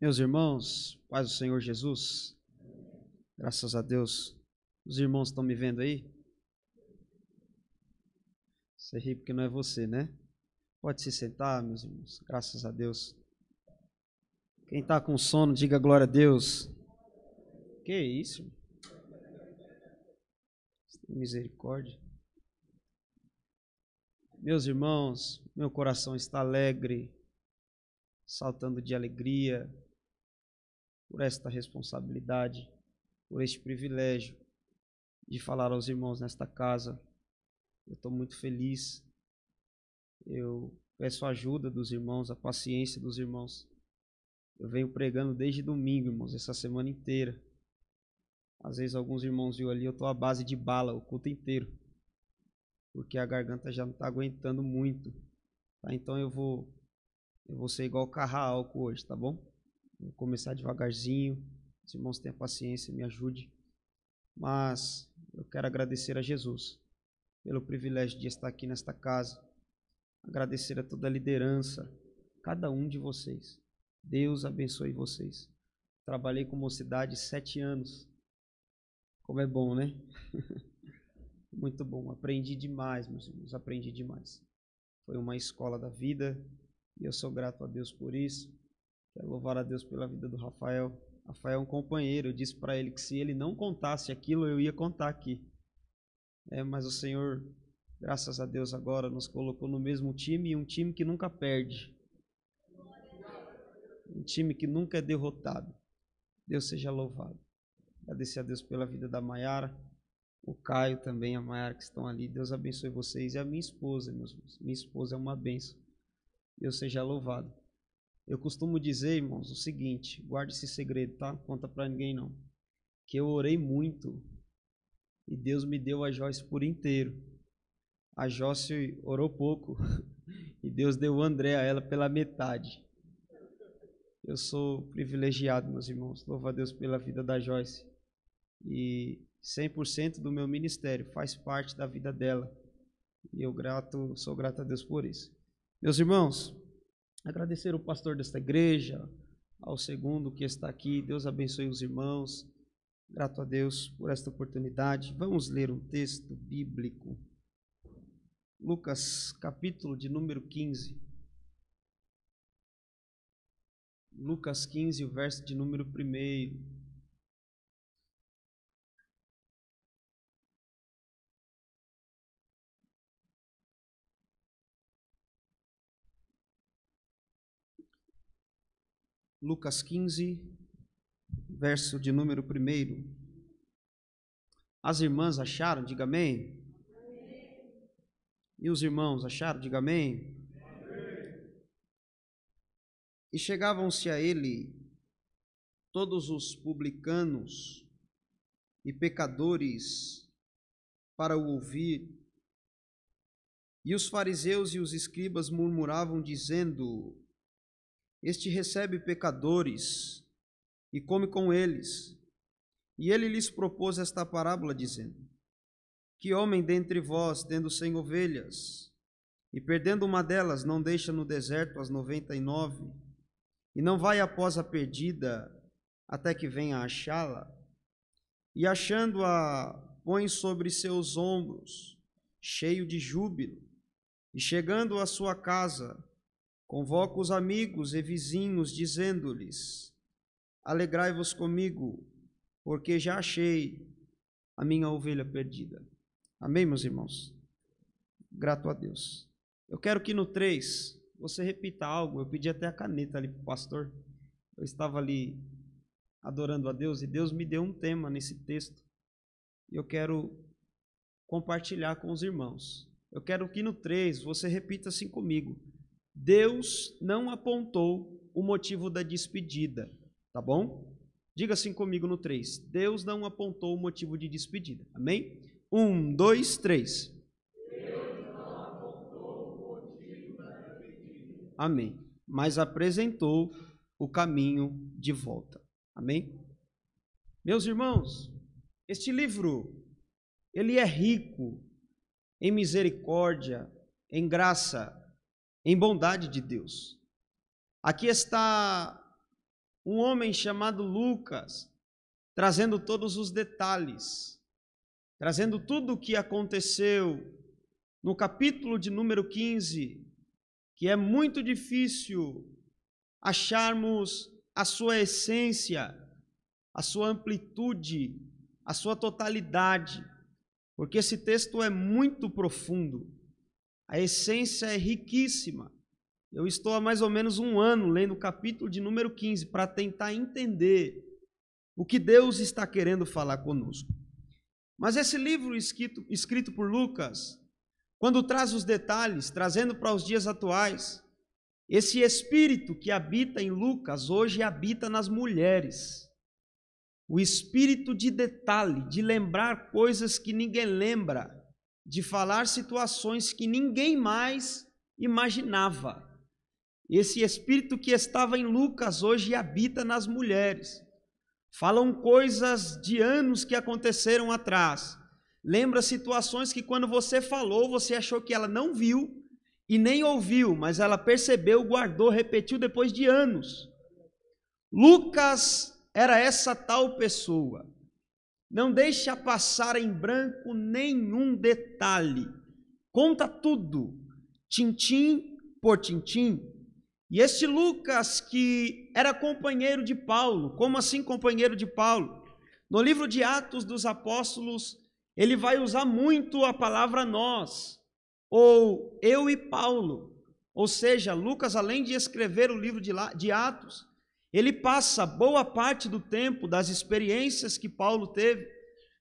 Meus irmãos, paz do Senhor Jesus, graças a Deus, os irmãos estão me vendo aí? Você ri porque não é você, né? Pode se sentar, meus irmãos, graças a Deus. Quem está com sono, diga glória a Deus. Que isso? Misericórdia. Meus irmãos, meu coração está alegre, saltando de alegria por esta responsabilidade, por este privilégio de falar aos irmãos nesta casa. Eu estou muito feliz. Eu peço a ajuda dos irmãos, a paciência dos irmãos. Eu venho pregando desde domingo, irmãos, essa semana inteira. Às vezes alguns irmãos viu ali, eu estou à base de bala o culto inteiro porque a garganta já não está aguentando muito. Tá? Então eu vou, eu vou ser igual carrar álcool hoje, tá bom? Vou começar devagarzinho. Os irmãos tenham paciência, me ajude. Mas eu quero agradecer a Jesus pelo privilégio de estar aqui nesta casa. Agradecer a toda a liderança, cada um de vocês. Deus abençoe vocês. Trabalhei com mocidade sete anos. Como é bom, né? Muito bom, aprendi demais, meus irmãos, aprendi demais. Foi uma escola da vida e eu sou grato a Deus por isso. Quero louvar a Deus pela vida do Rafael. Rafael é um companheiro, eu disse para ele que se ele não contasse aquilo, eu ia contar aqui. É, mas o Senhor, graças a Deus, agora nos colocou no mesmo time e um time que nunca perde. Um time que nunca é derrotado. Deus seja louvado. Agradecer a Deus pela vida da Maiara o Caio também, a Mayara que estão ali. Deus abençoe vocês. E a minha esposa, meus irmãos. Minha esposa é uma benção. Deus seja louvado. Eu costumo dizer, irmãos, o seguinte: guarde esse segredo, tá? Conta para ninguém não. Que eu orei muito e Deus me deu a Joyce por inteiro. A Joyce orou pouco e Deus deu o André a ela pela metade. Eu sou privilegiado, meus irmãos. Louva a Deus pela vida da Joyce. E 100% do meu ministério faz parte da vida dela. E eu grato, sou grato a Deus por isso. Meus irmãos, agradecer o pastor desta igreja, ao segundo que está aqui. Deus abençoe os irmãos. Grato a Deus por esta oportunidade. Vamos ler um texto bíblico. Lucas, capítulo de número 15. Lucas 15, o verso de número 1. Lucas 15, verso de número 1. As irmãs acharam? Diga amém. E os irmãos acharam? Diga amém. E chegavam-se a ele todos os publicanos e pecadores para o ouvir. E os fariseus e os escribas murmuravam, dizendo: este recebe pecadores e come com eles. E ele lhes propôs esta parábola, dizendo: Que homem dentre vós, tendo cem ovelhas, e perdendo uma delas, não deixa no deserto as noventa e nove, e não vai após a perdida até que venha achá-la? E achando-a, põe sobre seus ombros, cheio de júbilo, e chegando à sua casa, Convoca os amigos e vizinhos, dizendo-lhes: Alegrai-vos comigo, porque já achei a minha ovelha perdida. Amém, meus irmãos? Grato a Deus. Eu quero que no 3 você repita algo. Eu pedi até a caneta ali para o pastor. Eu estava ali adorando a Deus e Deus me deu um tema nesse texto. E eu quero compartilhar com os irmãos. Eu quero que no 3 você repita assim comigo. Deus não apontou o motivo da despedida, tá bom? Diga assim comigo no 3. Deus não apontou o motivo de despedida. Amém? Um, dois, três. Amém. Mas apresentou o caminho de volta. Amém? Meus irmãos, este livro ele é rico em misericórdia, em graça em bondade de Deus. Aqui está um homem chamado Lucas, trazendo todos os detalhes, trazendo tudo o que aconteceu no capítulo de número 15, que é muito difícil acharmos a sua essência, a sua amplitude, a sua totalidade, porque esse texto é muito profundo, a essência é riquíssima. Eu estou há mais ou menos um ano lendo o capítulo de número 15 para tentar entender o que Deus está querendo falar conosco. Mas esse livro escrito, escrito por Lucas, quando traz os detalhes, trazendo para os dias atuais, esse espírito que habita em Lucas hoje habita nas mulheres. O espírito de detalhe, de lembrar coisas que ninguém lembra, de falar situações que ninguém mais imaginava. Esse espírito que estava em Lucas hoje habita nas mulheres. Falam coisas de anos que aconteceram atrás. Lembra situações que quando você falou, você achou que ela não viu e nem ouviu, mas ela percebeu, guardou, repetiu depois de anos. Lucas era essa tal pessoa. Não deixa passar em branco nenhum detalhe. Conta tudo, tintim por tintim. E este Lucas, que era companheiro de Paulo, como assim companheiro de Paulo? No livro de Atos dos Apóstolos, ele vai usar muito a palavra nós, ou eu e Paulo. Ou seja, Lucas, além de escrever o livro de Atos, ele passa boa parte do tempo das experiências que Paulo teve,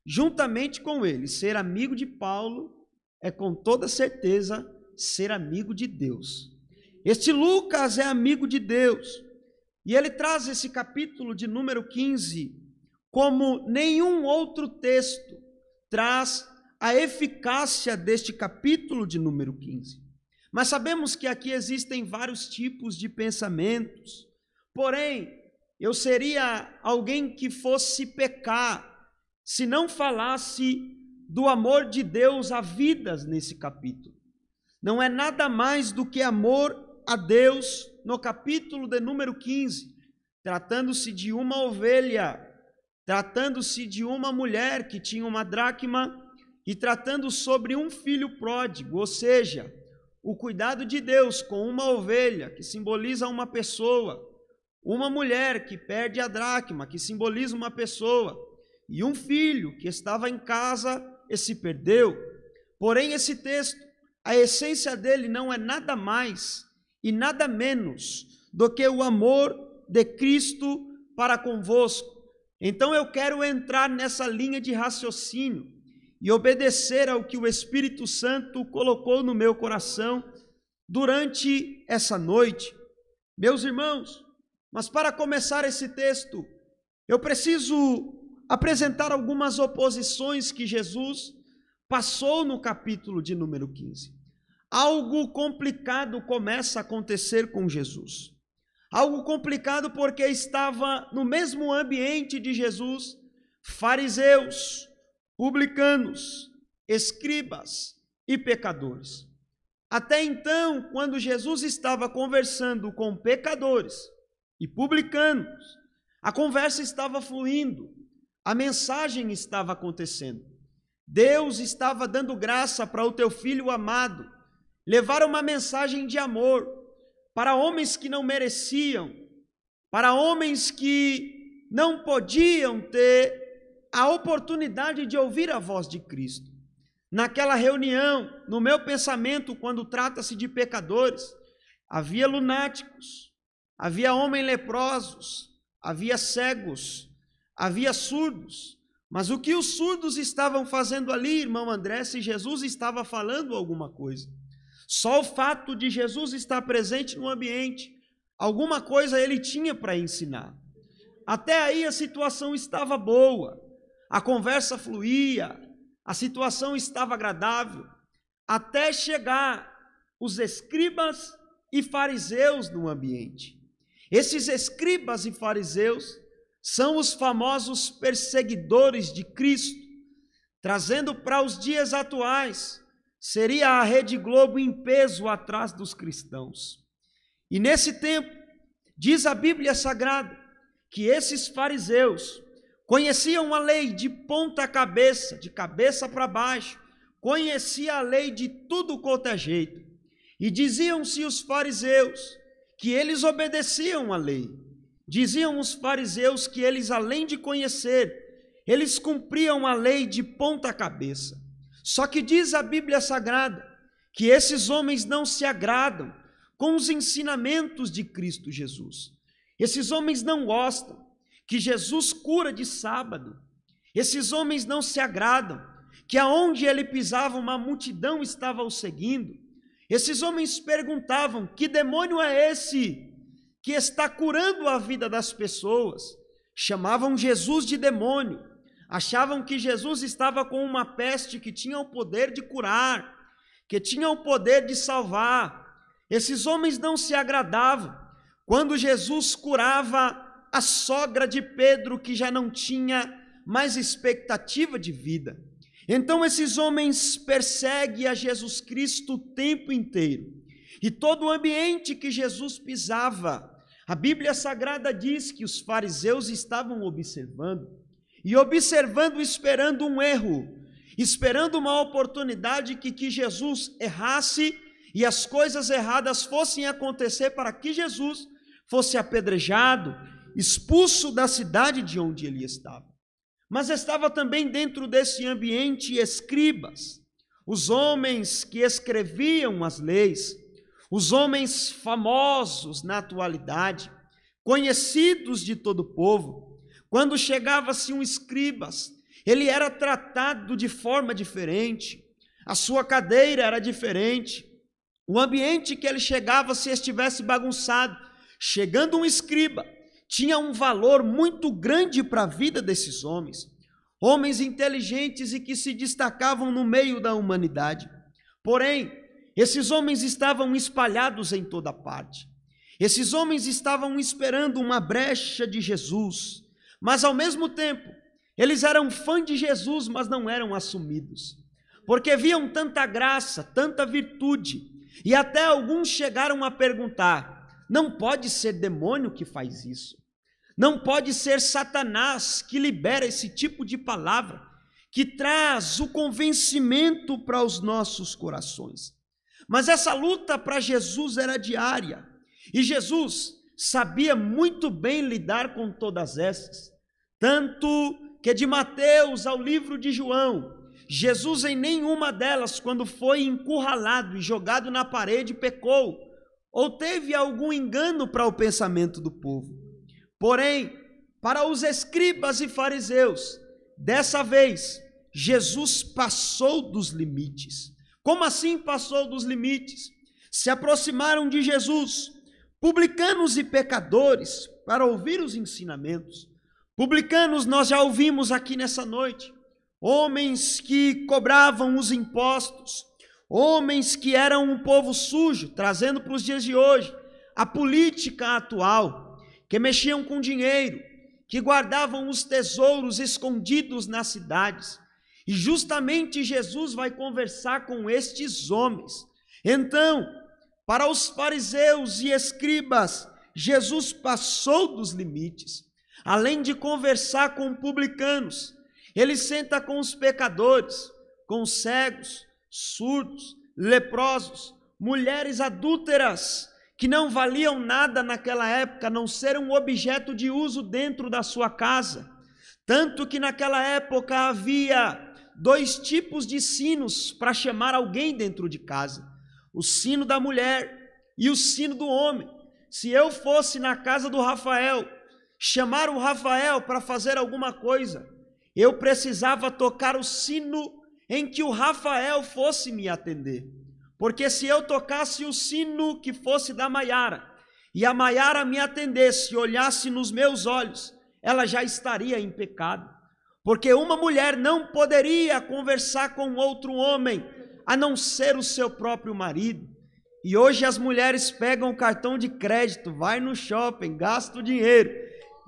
juntamente com ele. Ser amigo de Paulo é com toda certeza ser amigo de Deus. Este Lucas é amigo de Deus. E ele traz esse capítulo de número 15 como nenhum outro texto traz a eficácia deste capítulo de número 15. Mas sabemos que aqui existem vários tipos de pensamentos. Porém, eu seria alguém que fosse pecar se não falasse do amor de Deus a vidas nesse capítulo. Não é nada mais do que amor a Deus no capítulo de número 15, tratando-se de uma ovelha, tratando-se de uma mulher que tinha uma dracma e tratando sobre um filho pródigo, ou seja, o cuidado de Deus com uma ovelha que simboliza uma pessoa, uma mulher que perde a dracma, que simboliza uma pessoa, e um filho que estava em casa e se perdeu. Porém, esse texto, a essência dele não é nada mais e nada menos do que o amor de Cristo para convosco. Então eu quero entrar nessa linha de raciocínio e obedecer ao que o Espírito Santo colocou no meu coração durante essa noite. Meus irmãos, mas para começar esse texto, eu preciso apresentar algumas oposições que Jesus passou no capítulo de número 15 algo complicado começa a acontecer com Jesus. Algo complicado porque estava no mesmo ambiente de Jesus fariseus, publicanos, escribas e pecadores. Até então, quando Jesus estava conversando com pecadores e publicanos, a conversa estava fluindo, a mensagem estava acontecendo. Deus estava dando graça para o teu filho amado levar uma mensagem de amor para homens que não mereciam, para homens que não podiam ter a oportunidade de ouvir a voz de Cristo. Naquela reunião, no meu pensamento, quando trata-se de pecadores, havia lunáticos, havia homens leprosos, havia cegos, havia surdos. Mas o que os surdos estavam fazendo ali, irmão André, se Jesus estava falando alguma coisa? Só o fato de Jesus estar presente no ambiente, alguma coisa ele tinha para ensinar. Até aí a situação estava boa, a conversa fluía, a situação estava agradável, até chegar os escribas e fariseus no ambiente. Esses escribas e fariseus são os famosos perseguidores de Cristo, trazendo para os dias atuais seria a Rede Globo em peso atrás dos cristãos. E nesse tempo, diz a Bíblia Sagrada, que esses fariseus conheciam a lei de ponta cabeça, de cabeça para baixo, conhecia a lei de tudo quanto é jeito. E diziam-se os fariseus que eles obedeciam a lei. Diziam os fariseus que eles, além de conhecer, eles cumpriam a lei de ponta cabeça. Só que diz a Bíblia Sagrada que esses homens não se agradam com os ensinamentos de Cristo Jesus. Esses homens não gostam que Jesus cura de sábado. Esses homens não se agradam que aonde ele pisava uma multidão estava o seguindo. Esses homens perguntavam: que demônio é esse que está curando a vida das pessoas? Chamavam Jesus de demônio, achavam que Jesus estava com uma peste que tinha o poder de curar, que tinha o poder de salvar. Esses homens não se agradavam quando Jesus curava a sogra de Pedro, que já não tinha mais expectativa de vida. Então esses homens perseguem a Jesus Cristo o tempo inteiro. E todo o ambiente que Jesus pisava, a Bíblia Sagrada diz que os fariseus estavam observando, e observando, esperando um erro, esperando uma oportunidade que, que Jesus errasse e as coisas erradas fossem acontecer para que Jesus fosse apedrejado, expulso da cidade de onde ele estava. Mas estava também dentro desse ambiente escribas, os homens que escreviam as leis, os homens famosos na atualidade, conhecidos de todo o povo. Quando chegava-se um escribas, ele era tratado de forma diferente, a sua cadeira era diferente, o ambiente que ele chegava, se estivesse bagunçado, chegando um escriba, tinha um valor muito grande para a vida desses homens, homens inteligentes e que se destacavam no meio da humanidade. Porém, esses homens estavam espalhados em toda parte. Esses homens estavam esperando uma brecha de Jesus, mas ao mesmo tempo, eles eram fã de Jesus, mas não eram assumidos, porque viam tanta graça, tanta virtude, e até alguns chegaram a perguntar: não pode ser demônio que faz isso. Não pode ser Satanás que libera esse tipo de palavra, que traz o convencimento para os nossos corações. Mas essa luta para Jesus era diária. E Jesus sabia muito bem lidar com todas essas. Tanto que de Mateus ao livro de João, Jesus em nenhuma delas, quando foi encurralado e jogado na parede, pecou ou teve algum engano para o pensamento do povo. Porém, para os escribas e fariseus, dessa vez, Jesus passou dos limites. Como assim passou dos limites? Se aproximaram de Jesus, publicanos e pecadores, para ouvir os ensinamentos. Publicanos, nós já ouvimos aqui nessa noite, homens que cobravam os impostos, Homens que eram um povo sujo, trazendo para os dias de hoje a política atual, que mexiam com dinheiro, que guardavam os tesouros escondidos nas cidades. E justamente Jesus vai conversar com estes homens. Então, para os fariseus e escribas, Jesus passou dos limites. Além de conversar com publicanos, ele senta com os pecadores, com os cegos, surdos, leprosos, mulheres adúlteras, que não valiam nada naquela época, não ser um objeto de uso dentro da sua casa. Tanto que naquela época havia dois tipos de sinos para chamar alguém dentro de casa: o sino da mulher e o sino do homem. Se eu fosse na casa do Rafael, chamar o Rafael para fazer alguma coisa, eu precisava tocar o sino em que o Rafael fosse me atender. Porque se eu tocasse o sino que fosse da Maiara, e a Maiara me atendesse e olhasse nos meus olhos, ela já estaria em pecado. Porque uma mulher não poderia conversar com outro homem, a não ser o seu próprio marido. E hoje as mulheres pegam o cartão de crédito, vai no shopping, gasta o dinheiro.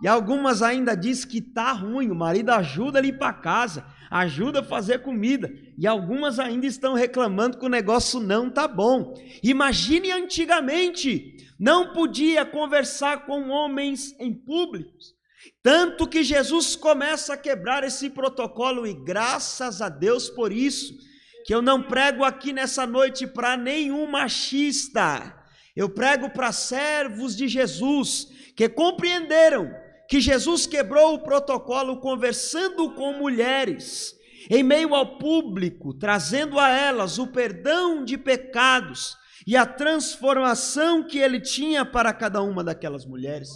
E algumas ainda diz que tá ruim, o marido ajuda a limpar a casa, ajuda a fazer comida. E algumas ainda estão reclamando que o negócio não tá bom. Imagine antigamente, não podia conversar com homens em públicos. Tanto que Jesus começa a quebrar esse protocolo, e graças a Deus por isso, que eu não prego aqui nessa noite para nenhum machista, eu prego para servos de Jesus que compreenderam que Jesus quebrou o protocolo conversando com mulheres, em meio ao público, trazendo a elas o perdão de pecados e a transformação que ele tinha para cada uma daquelas mulheres.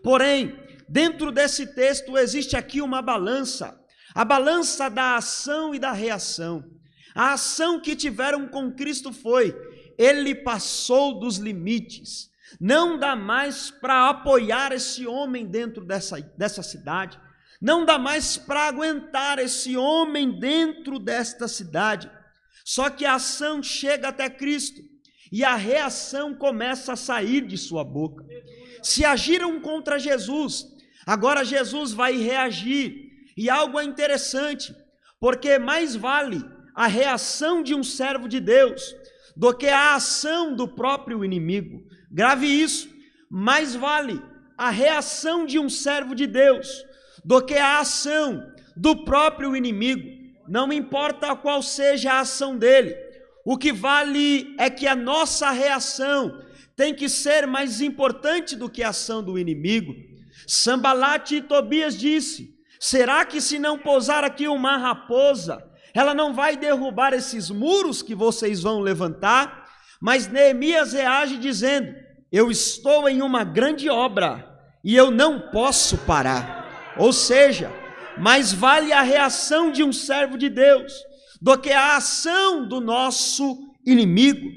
Porém, dentro desse texto existe aqui uma balança, a balança da ação e da reação. A ação que tiveram com Cristo foi: ele passou dos limites. Não dá mais para apoiar esse homem dentro dessa, dessa cidade. Não dá mais para aguentar esse homem dentro desta cidade. Só que a ação chega até Cristo e a reação começa a sair de sua boca. Se agiram contra Jesus, agora Jesus vai reagir. E algo é interessante, porque mais vale a reação de um servo de Deus do que a ação do próprio inimigo. Grave isso, mais vale a reação de um servo de Deus do que a ação do próprio inimigo. Não importa qual seja a ação dele, o que vale é que a nossa reação tem que ser mais importante do que a ação do inimigo. Sambalate e Tobias disse: Será que se não pousar aqui uma raposa, ela não vai derrubar esses muros que vocês vão levantar? Mas Neemias reage dizendo: Eu estou em uma grande obra e eu não posso parar. Ou seja, mais vale a reação de um servo de Deus do que a ação do nosso inimigo.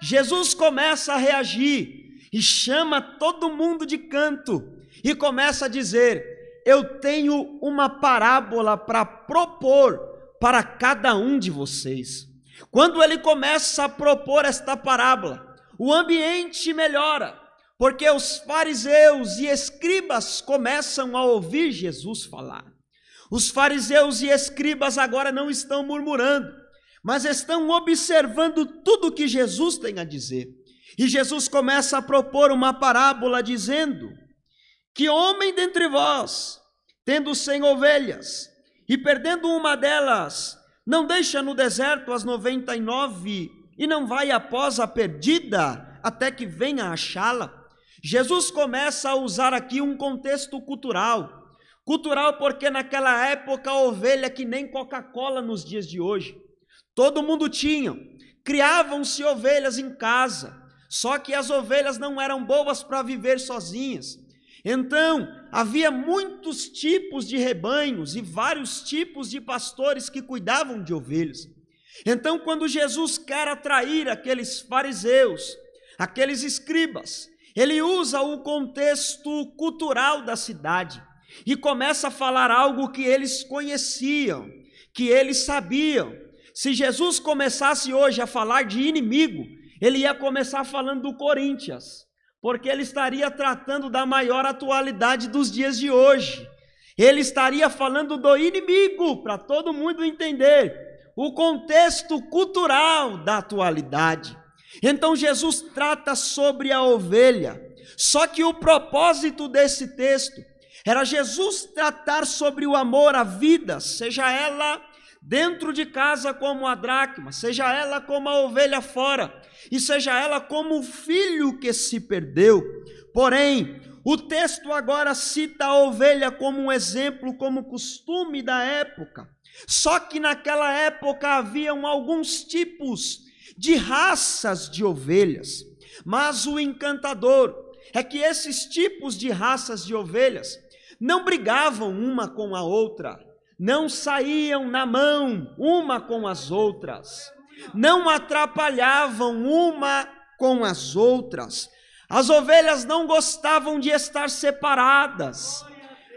Jesus começa a reagir e chama todo mundo de canto e começa a dizer: Eu tenho uma parábola para propor para cada um de vocês. Quando ele começa a propor esta parábola, o ambiente melhora, porque os fariseus e escribas começam a ouvir Jesus falar. Os fariseus e escribas agora não estão murmurando, mas estão observando tudo que Jesus tem a dizer. E Jesus começa a propor uma parábola dizendo: Que homem dentre vós, tendo cem ovelhas, e perdendo uma delas, não deixa no deserto as noventa e nove e não vai após a perdida até que venha achá-la. Jesus começa a usar aqui um contexto cultural. Cultural porque naquela época a ovelha que nem Coca-Cola nos dias de hoje. Todo mundo tinha. Criavam-se ovelhas em casa. Só que as ovelhas não eram boas para viver sozinhas. Então, havia muitos tipos de rebanhos e vários tipos de pastores que cuidavam de ovelhas. Então, quando Jesus quer atrair aqueles fariseus, aqueles escribas, ele usa o contexto cultural da cidade e começa a falar algo que eles conheciam, que eles sabiam. Se Jesus começasse hoje a falar de inimigo, ele ia começar falando do Corinthians porque ele estaria tratando da maior atualidade dos dias de hoje. Ele estaria falando do inimigo, para todo mundo entender o contexto cultural da atualidade. Então Jesus trata sobre a ovelha. Só que o propósito desse texto era Jesus tratar sobre o amor à vida, seja ela dentro de casa como a dracma, seja ela como a ovelha fora, e seja ela como o filho que se perdeu. Porém, o texto agora cita a ovelha como um exemplo, como costume da época. Só que naquela época haviam alguns tipos de raças de ovelhas. Mas o encantador é que esses tipos de raças de ovelhas não brigavam uma com a outra, não saíam na mão uma com as outras, não atrapalhavam uma com as outras. As ovelhas não gostavam de estar separadas,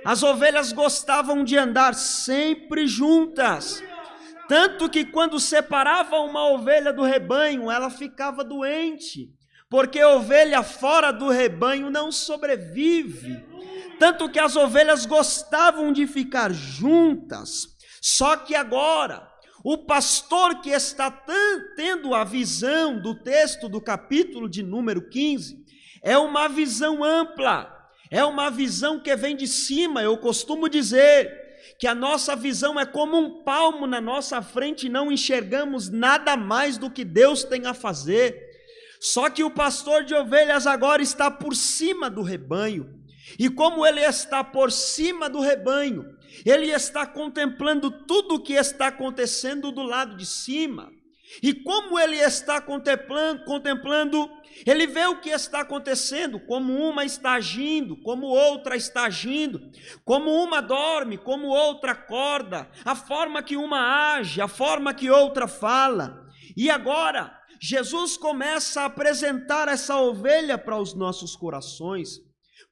as ovelhas gostavam de andar sempre juntas. Tanto que quando separava uma ovelha do rebanho, ela ficava doente, porque ovelha fora do rebanho não sobrevive tanto que as ovelhas gostavam de ficar juntas. Só que agora, o pastor que está tendo a visão do texto do capítulo de número 15 é uma visão ampla, é uma visão que vem de cima. Eu costumo dizer que a nossa visão é como um palmo na nossa frente e não enxergamos nada mais do que Deus tem a fazer. Só que o pastor de ovelhas agora está por cima do rebanho. E como ele está por cima do rebanho, ele está contemplando tudo o que está acontecendo do lado de cima. E como ele está contemplando, contemplando, ele vê o que está acontecendo, como uma está agindo, como outra está agindo, como uma dorme, como outra acorda, a forma que uma age, a forma que outra fala. E agora, Jesus começa a apresentar essa ovelha para os nossos corações.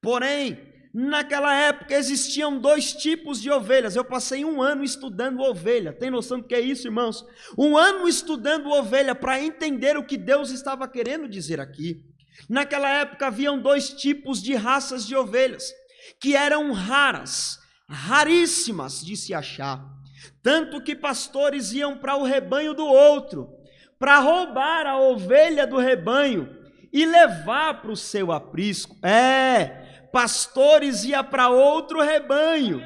Porém, Naquela época existiam dois tipos de ovelhas. Eu passei um ano estudando ovelha. Tem noção do que é isso, irmãos? Um ano estudando ovelha para entender o que Deus estava querendo dizer aqui. Naquela época haviam dois tipos de raças de ovelhas que eram raras, raríssimas de se achar. Tanto que pastores iam para o rebanho do outro para roubar a ovelha do rebanho e levar para o seu aprisco. É, pastores ia para outro rebanho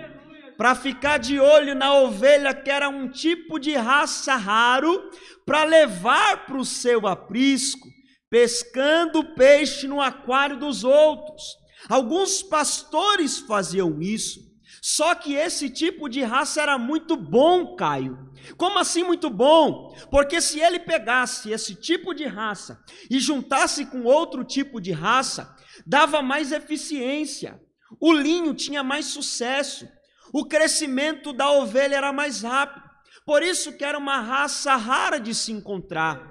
para ficar de olho na ovelha que era um tipo de raça raro para levar para o seu aprisco, pescando peixe no aquário dos outros. Alguns pastores faziam isso. Só que esse tipo de raça era muito bom, Caio. Como assim muito bom? Porque se ele pegasse esse tipo de raça e juntasse com outro tipo de raça, dava mais eficiência, o linho tinha mais sucesso, o crescimento da ovelha era mais rápido. Por isso que era uma raça rara de se encontrar,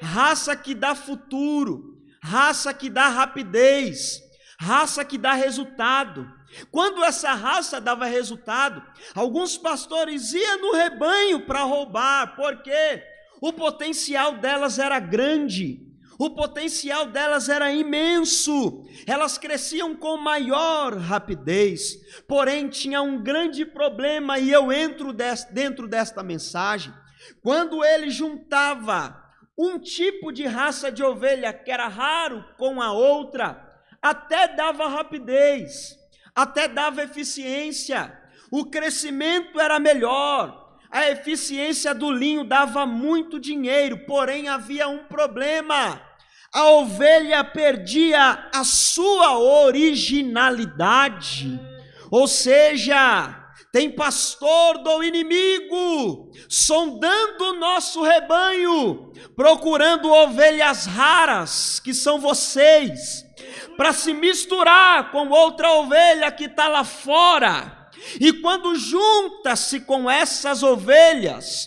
raça que dá futuro, raça que dá rapidez, raça que dá resultado. Quando essa raça dava resultado, alguns pastores iam no rebanho para roubar, porque o potencial delas era grande. O potencial delas era imenso, elas cresciam com maior rapidez, porém tinha um grande problema, e eu entro dentro desta mensagem. Quando ele juntava um tipo de raça de ovelha que era raro com a outra, até dava rapidez, até dava eficiência, o crescimento era melhor, a eficiência do linho dava muito dinheiro, porém havia um problema a ovelha perdia a sua originalidade. Ou seja, tem pastor do inimigo sondando o nosso rebanho, procurando ovelhas raras, que são vocês, para se misturar com outra ovelha que está lá fora. E quando junta-se com essas ovelhas,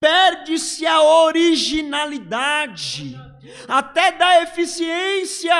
perde-se a originalidade até dá eficiência,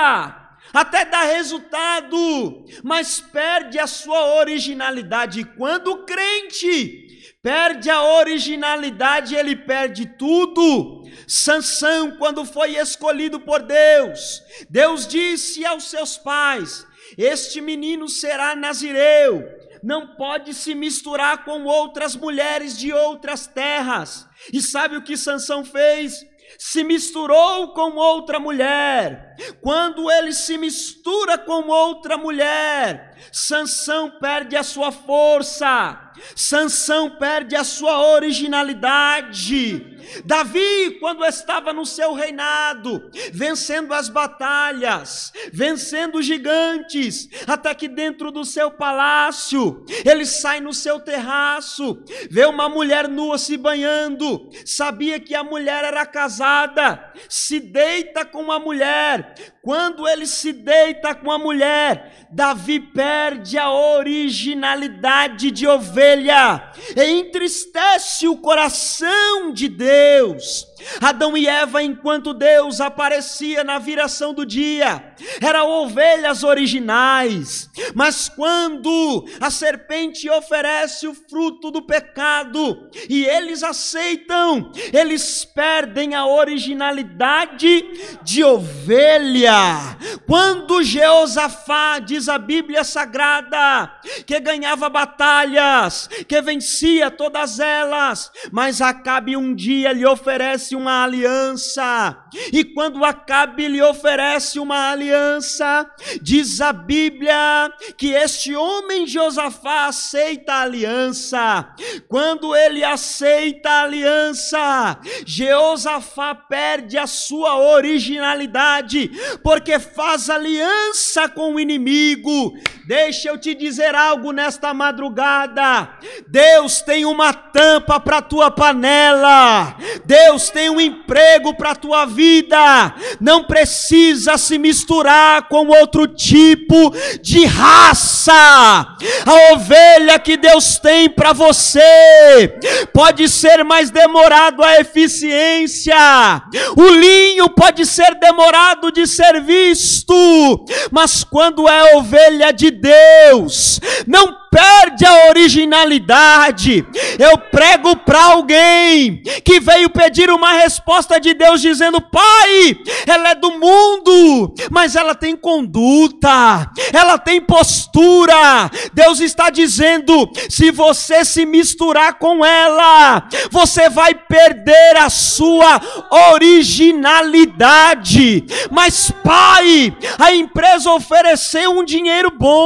até dá resultado, mas perde a sua originalidade. E quando o crente perde a originalidade, ele perde tudo. Sansão, quando foi escolhido por Deus, Deus disse aos seus pais: Este menino será nazireu, não pode se misturar com outras mulheres de outras terras. E sabe o que Sansão fez? Se misturou com outra mulher. Quando ele se mistura com outra mulher, Sansão perde a sua força. Sansão perde a sua originalidade. Davi, quando estava no seu reinado, vencendo as batalhas, vencendo gigantes, até que dentro do seu palácio, ele sai no seu terraço, vê uma mulher nua se banhando, sabia que a mulher era casada, se deita com a mulher. Quando ele se deita com a mulher, Davi perde a originalidade de ovelha e entristece o coração de Deus. Adão e Eva, enquanto Deus aparecia na viração do dia, eram ovelhas originais, mas quando a serpente oferece o fruto do pecado e eles aceitam, eles perdem a originalidade de ovelha. Quando Jeosafá, diz a Bíblia Sagrada, que ganhava batalhas, que vencia todas elas, mas Acabe um dia lhe oferece uma aliança, e quando Acabe lhe oferece uma aliança, diz a Bíblia que este homem Josafá aceita a aliança. Quando ele aceita a aliança, Jeosafá perde a sua originalidade, porque faz aliança com o inimigo. Deixa eu te dizer algo nesta madrugada. Deus tem uma tampa para tua panela. Deus tem um emprego para tua vida. Não precisa se misturar com outro tipo de raça. A ovelha que Deus tem para você pode ser mais demorado a eficiência. O linho pode ser demorado de ser visto, mas quando é ovelha de Deus, não perde a originalidade. Eu prego para alguém que veio pedir uma resposta de Deus dizendo: "Pai, ela é do mundo, mas ela tem conduta, ela tem postura". Deus está dizendo: "Se você se misturar com ela, você vai perder a sua originalidade". Mas pai, a empresa ofereceu um dinheiro bom.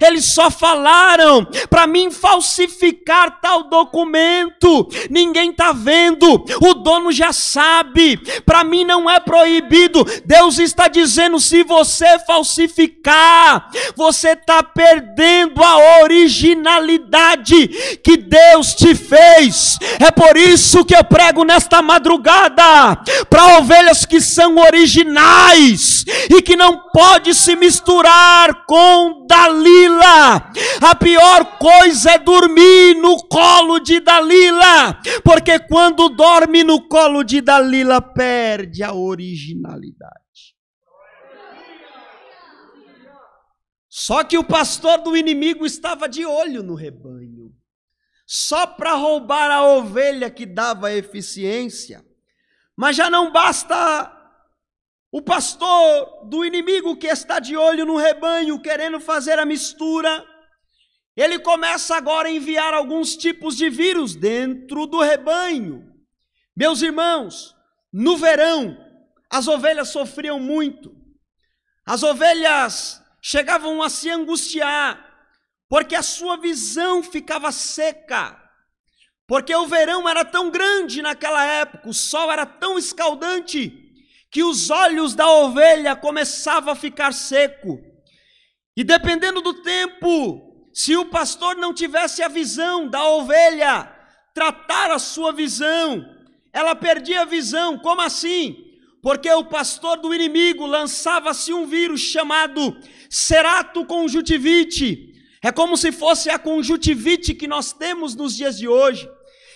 Eles só falaram para mim falsificar tal documento. Ninguém está vendo, o dono já sabe. Para mim não é proibido. Deus está dizendo: se você falsificar, você está perdendo a originalidade que Deus te fez. É por isso que eu prego nesta madrugada para ovelhas que são originais e que não pode se misturar com Dalila. A pior coisa é dormir no colo de Dalila, porque quando dorme no colo de Dalila, perde a originalidade. Só que o pastor do inimigo estava de olho no rebanho, só para roubar a ovelha que dava eficiência. Mas já não basta o pastor do inimigo que está de olho no rebanho, querendo fazer a mistura ele começa agora a enviar alguns tipos de vírus dentro do rebanho. Meus irmãos, no verão, as ovelhas sofriam muito. As ovelhas chegavam a se angustiar, porque a sua visão ficava seca. Porque o verão era tão grande naquela época, o sol era tão escaldante, que os olhos da ovelha começavam a ficar seco. E dependendo do tempo se o pastor não tivesse a visão da ovelha, tratar a sua visão, ela perdia a visão. Como assim? Porque o pastor do inimigo lançava-se um vírus chamado ceratoconjuntivite. É como se fosse a conjuntivite que nós temos nos dias de hoje,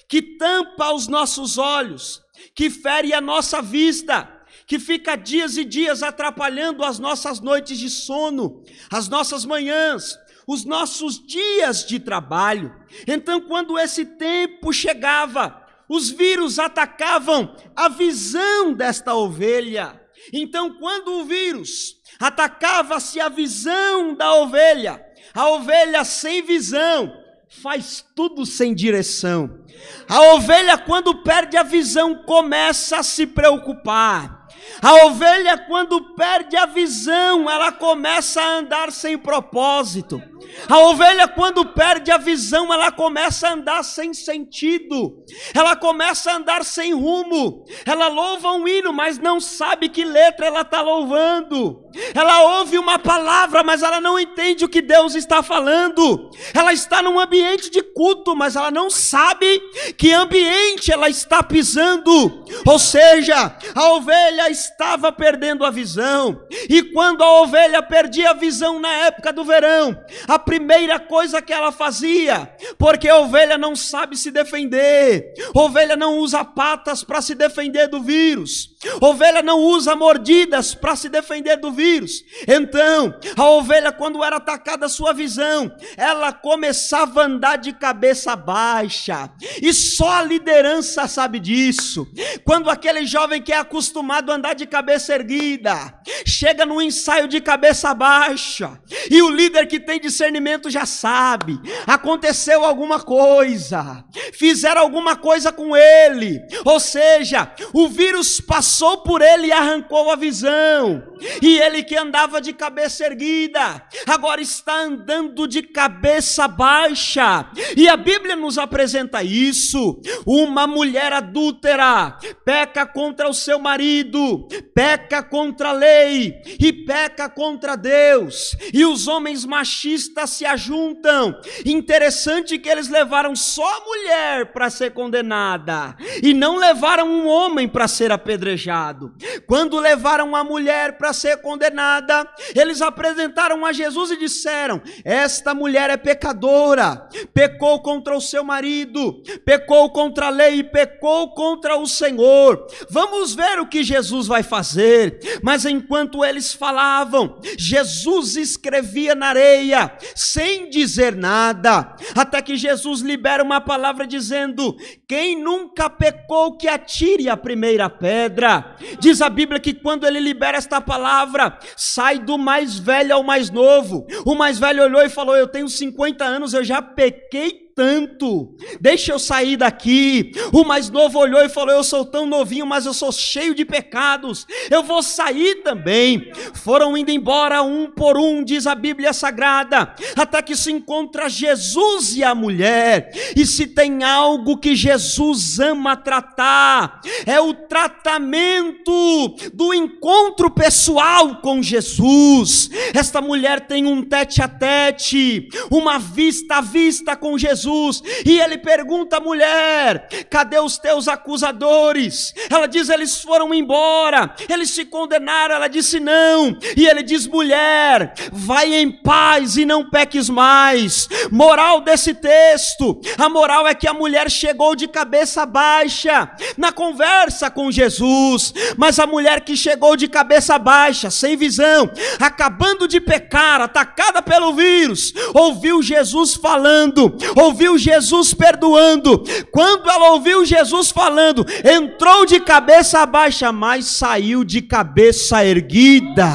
que tampa os nossos olhos, que fere a nossa vista, que fica dias e dias atrapalhando as nossas noites de sono, as nossas manhãs, os nossos dias de trabalho. Então, quando esse tempo chegava, os vírus atacavam a visão desta ovelha. Então, quando o vírus atacava-se a visão da ovelha, a ovelha sem visão faz tudo sem direção. A ovelha, quando perde a visão, começa a se preocupar. A ovelha, quando perde a visão, ela começa a andar sem propósito. A ovelha, quando perde a visão, ela começa a andar sem sentido, ela começa a andar sem rumo. Ela louva um hino, mas não sabe que letra ela está louvando. Ela ouve uma palavra, mas ela não entende o que Deus está falando. Ela está num ambiente de culto, mas ela não sabe que ambiente ela está pisando. Ou seja, a ovelha estava perdendo a visão, e quando a ovelha perdia a visão na época do verão, a primeira coisa que ela fazia, porque a ovelha não sabe se defender, ovelha não usa patas para se defender do vírus, ovelha não usa mordidas para se defender do vírus. Então, a ovelha, quando era atacada a sua visão, ela começava a andar de cabeça baixa, e só a liderança sabe disso. Quando aquele jovem que é acostumado a andar de cabeça erguida, chega no ensaio de cabeça baixa, e o líder que tem discernimento já sabe: aconteceu alguma coisa, fizeram alguma coisa com ele, ou seja, o vírus passou por ele e arrancou a visão, e ele que andava de cabeça erguida, agora está andando de cabeça baixa, e a Bíblia nos apresenta isso: uma mulher adúltera peca contra o seu marido, peca contra a lei e peca contra Deus, e os homens machistas se ajuntam. Interessante que eles levaram só a mulher para ser condenada e não levaram um homem para ser apedrejado. Quando levaram a mulher para ser condenada, eles apresentaram a Jesus e disseram: Esta mulher é pecadora, pecou contra o seu marido, pecou contra a lei e pecou contra o Senhor. Vamos ver o que Jesus vai fazer. Mas enquanto eles falavam, Jesus escrevia na areia, sem dizer nada, até que Jesus libera uma palavra dizendo: Quem nunca pecou, que atire a primeira pedra. Diz a Bíblia que quando ele libera esta palavra, sai do mais velho ao mais novo. O mais velho olhou e falou: Eu tenho 50 anos, eu já pequei tanto, deixa eu sair daqui. O mais novo olhou e falou: Eu sou tão novinho, mas eu sou cheio de pecados, eu vou sair também. Foram indo embora um por um, diz a Bíblia Sagrada, até que se encontra Jesus e a mulher. E se tem algo que Jesus ama tratar, é o tratamento do encontro pessoal com Jesus. Esta mulher tem um tete a tete, uma vista a vista com Jesus Jesus, e ele pergunta à mulher: cadê os teus acusadores? Ela diz: eles foram embora, eles se condenaram. Ela disse: não, e ele diz: mulher, vai em paz e não peques mais. Moral desse texto: a moral é que a mulher chegou de cabeça baixa na conversa com Jesus, mas a mulher que chegou de cabeça baixa, sem visão, acabando de pecar, atacada pelo vírus, ouviu Jesus falando, ouviu ouviu Jesus perdoando, quando ela ouviu Jesus falando, entrou de cabeça baixa, mas saiu de cabeça erguida.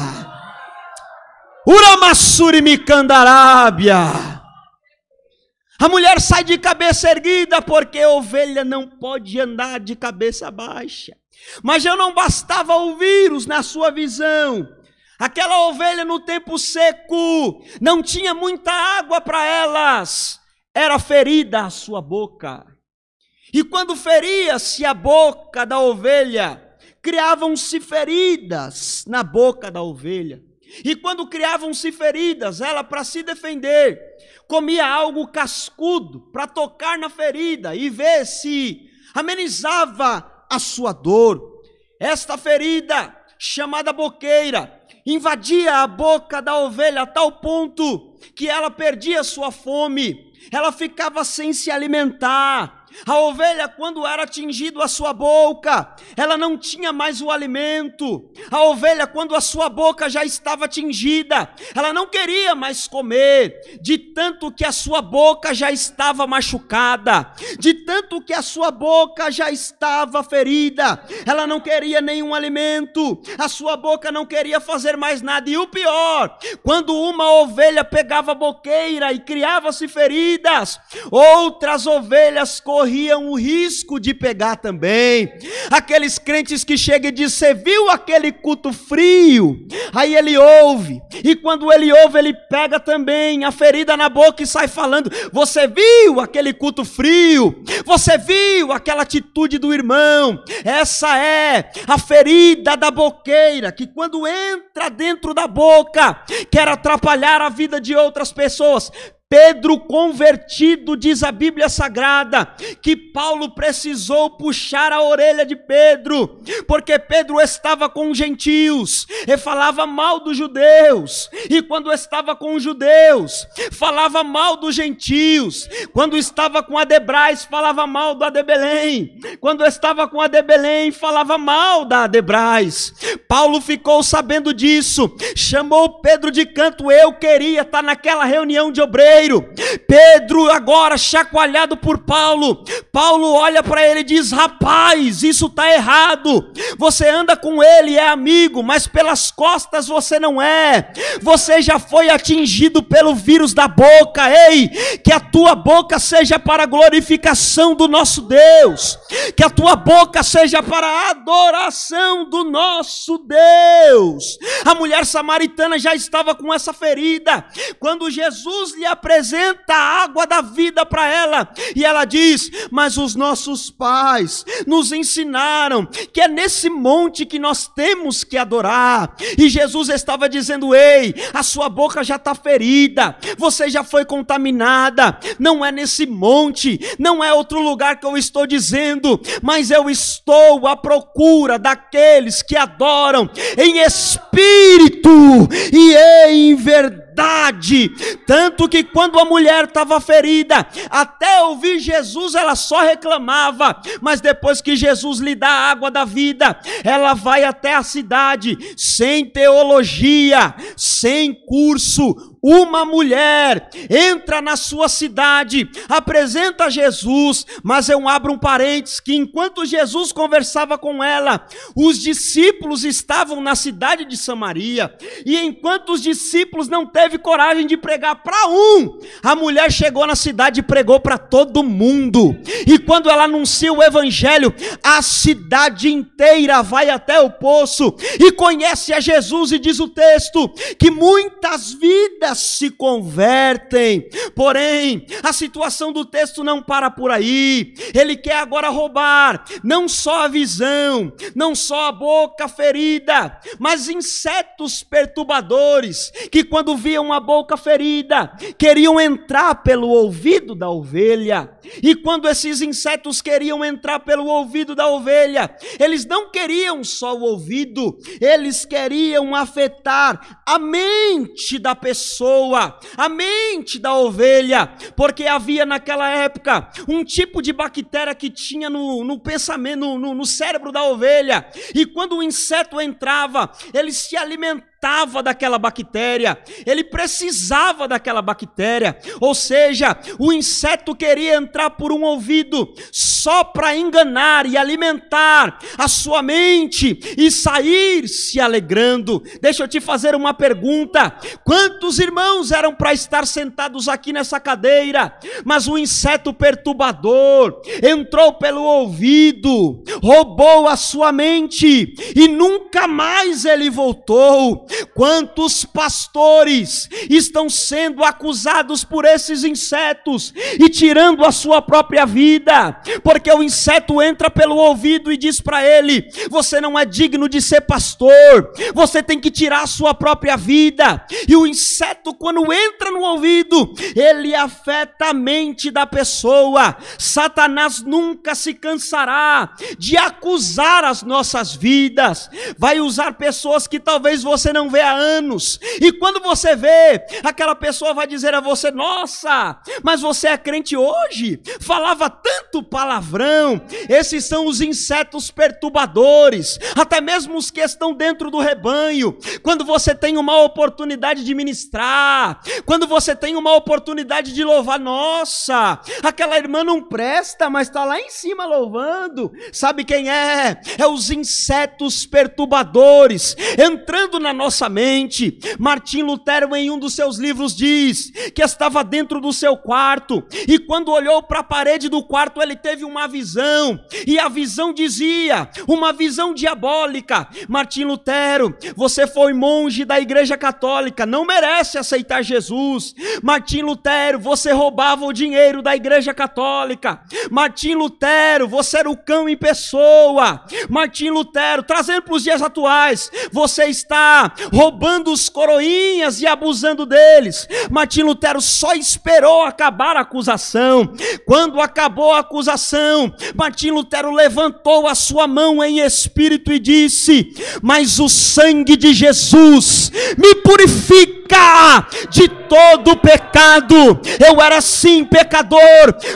Uramassuri Micandarábia. A mulher sai de cabeça erguida porque a ovelha não pode andar de cabeça baixa. Mas já não bastava o vírus na sua visão. Aquela ovelha no tempo seco não tinha muita água para elas era ferida a sua boca. E quando feria-se a boca da ovelha, criavam-se feridas na boca da ovelha. E quando criavam-se feridas, ela, para se defender, comia algo cascudo para tocar na ferida e ver se amenizava a sua dor. Esta ferida, chamada boqueira, invadia a boca da ovelha a tal ponto que ela perdia sua fome ela ficava sem se alimentar, a ovelha, quando era atingido a sua boca, ela não tinha mais o alimento. A ovelha, quando a sua boca já estava atingida, ela não queria mais comer, de tanto que a sua boca já estava machucada, de tanto que a sua boca já estava ferida. Ela não queria nenhum alimento, a sua boca não queria fazer mais nada. E o pior, quando uma ovelha pegava boqueira e criava-se feridas, outras ovelhas corriam o risco de pegar também. Aqueles crentes que chegam e dizem: Você viu aquele culto frio? Aí ele ouve, e quando ele ouve, ele pega também a ferida na boca e sai falando: Você viu aquele culto frio? Você viu aquela atitude do irmão? Essa é a ferida da boqueira que, quando entra dentro da boca, quer atrapalhar a vida de outras pessoas. Pedro convertido, diz a Bíblia Sagrada, que Paulo precisou puxar a orelha de Pedro, porque Pedro estava com os gentios e falava mal dos judeus, e quando estava com os judeus, falava mal dos gentios, quando estava com a Debrais, falava mal da de Belém, quando estava com a de Belém, falava mal da Debrais. Paulo ficou sabendo disso, chamou Pedro de canto, eu queria estar naquela reunião de obreiros dinheiro. Pedro, agora chacoalhado por Paulo, Paulo olha para ele e diz: Rapaz, isso está errado. Você anda com ele, é amigo, mas pelas costas você não é. Você já foi atingido pelo vírus da boca. Ei, que a tua boca seja para a glorificação do nosso Deus, que a tua boca seja para a adoração do nosso Deus. A mulher samaritana já estava com essa ferida. Quando Jesus lhe apresenta a água da vida para ela, e ela diz: Mas os nossos pais nos ensinaram que é nesse monte que nós temos que adorar. E Jesus estava dizendo: Ei, a sua boca já está ferida, você já foi contaminada. Não é nesse monte, não é outro lugar que eu estou dizendo, mas eu estou à procura daqueles que adoram em espírito e em verdade verdade. Tanto que quando a mulher estava ferida, até ouvir Jesus, ela só reclamava. Mas depois que Jesus lhe dá a água da vida, ela vai até a cidade, sem teologia, sem curso, uma mulher entra na sua cidade, apresenta Jesus, mas eu abro um parênteses que enquanto Jesus conversava com ela, os discípulos estavam na cidade de Samaria, e enquanto os discípulos não teve coragem de pregar para um, a mulher chegou na cidade e pregou para todo mundo. E quando ela anuncia o evangelho, a cidade inteira vai até o poço e conhece a Jesus e diz o texto que muitas vidas se convertem. Porém, a situação do texto não para por aí. Ele quer agora roubar não só a visão, não só a boca ferida, mas insetos perturbadores que, quando viam a boca ferida, queriam entrar pelo ouvido da ovelha. E quando esses insetos queriam entrar pelo ouvido da ovelha, eles não queriam só o ouvido, eles queriam afetar a mente da pessoa, a mente da ovelha, porque havia naquela época um tipo de bactéria que tinha no, no pensamento, no, no, no cérebro da ovelha, e quando o inseto entrava, ele se alimentava necessitava daquela bactéria, ele precisava daquela bactéria, ou seja, o inseto queria entrar por um ouvido só para enganar e alimentar a sua mente e sair se alegrando. Deixa eu te fazer uma pergunta: quantos irmãos eram para estar sentados aqui nessa cadeira, mas o inseto perturbador entrou pelo ouvido, roubou a sua mente e nunca mais ele voltou? Quantos pastores estão sendo acusados por esses insetos e tirando a sua própria vida, porque o inseto entra pelo ouvido e diz para ele: Você não é digno de ser pastor, você tem que tirar a sua própria vida. E o inseto, quando entra no ouvido, ele afeta a mente da pessoa. Satanás nunca se cansará de acusar as nossas vidas, vai usar pessoas que talvez você não não vê há anos. E quando você vê, aquela pessoa vai dizer a você: Nossa, mas você é crente hoje? Falava tanto palavrão. Esses são os insetos perturbadores, até mesmo os que estão dentro do rebanho. Quando você tem uma oportunidade de ministrar, quando você tem uma oportunidade de louvar, nossa, aquela irmã não presta, mas está lá em cima louvando. Sabe quem é? É os insetos perturbadores entrando na nossa nossa mente. Martim Lutero, em um dos seus livros, diz que estava dentro do seu quarto e quando olhou para a parede do quarto, ele teve uma visão, e a visão dizia, uma visão diabólica: Martim Lutero, você foi monge da Igreja Católica, não merece aceitar Jesus. Martim Lutero, você roubava o dinheiro da Igreja Católica. Martim Lutero, você era o cão em pessoa. Martim Lutero, trazendo para os dias atuais, você está roubando os coroinhas e abusando deles. Martim Lutero só esperou acabar a acusação. Quando acabou a acusação, Martim Lutero levantou a sua mão em espírito e disse: Mas o sangue de Jesus me purifica de todo pecado. Eu era sim pecador,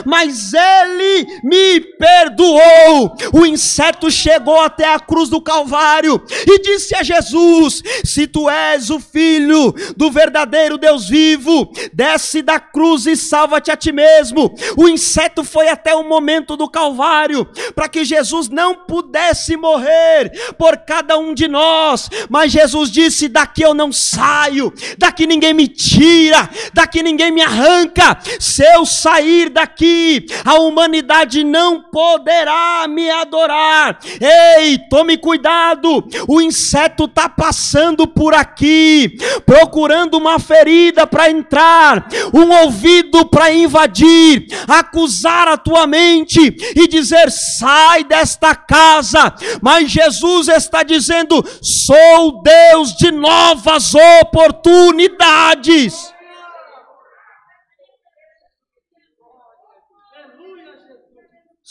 mas ele me perdoou. O inseto chegou até a cruz do Calvário e disse a Jesus: Se tu és o filho do verdadeiro Deus vivo, desce da cruz e salva-te a ti mesmo. O inseto foi até o momento do Calvário para que Jesus não pudesse morrer por cada um de nós, mas Jesus disse: Daqui eu não saio, daqui ninguém me tira, daqui ninguém me arranca. Se eu sair daqui, a humanidade não poderá me adorar. Ei, tome cuidado, o inseto está passando por aqui, procurando uma ferida para entrar, um ouvido para invadir, acusar a tua mente e dizer: sai desta casa. Mas Jesus está dizendo: sou Deus de novas oportunidades.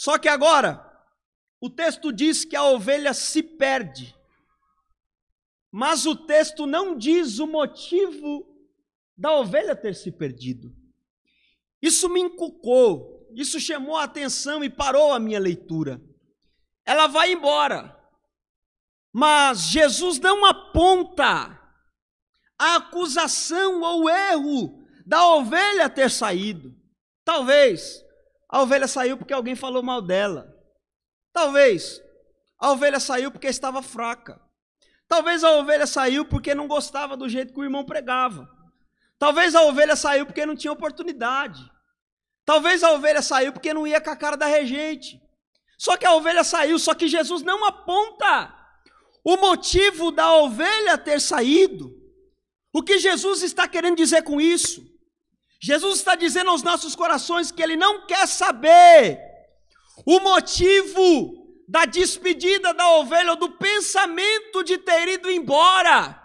Só que agora, o texto diz que a ovelha se perde, mas o texto não diz o motivo da ovelha ter se perdido. Isso me encucou, isso chamou a atenção e parou a minha leitura. Ela vai embora, mas Jesus não aponta a acusação ou erro da ovelha ter saído. Talvez a ovelha saiu porque alguém falou mal dela. Talvez a ovelha saiu porque estava fraca. Talvez a ovelha saiu porque não gostava do jeito que o irmão pregava. Talvez a ovelha saiu porque não tinha oportunidade. Talvez a ovelha saiu porque não ia com a cara da regente. Só que a ovelha saiu, só que Jesus não aponta o motivo da ovelha ter saído. O que Jesus está querendo dizer com isso? Jesus está dizendo aos nossos corações que Ele não quer saber o motivo da despedida da ovelha ou do pensamento de ter ido embora.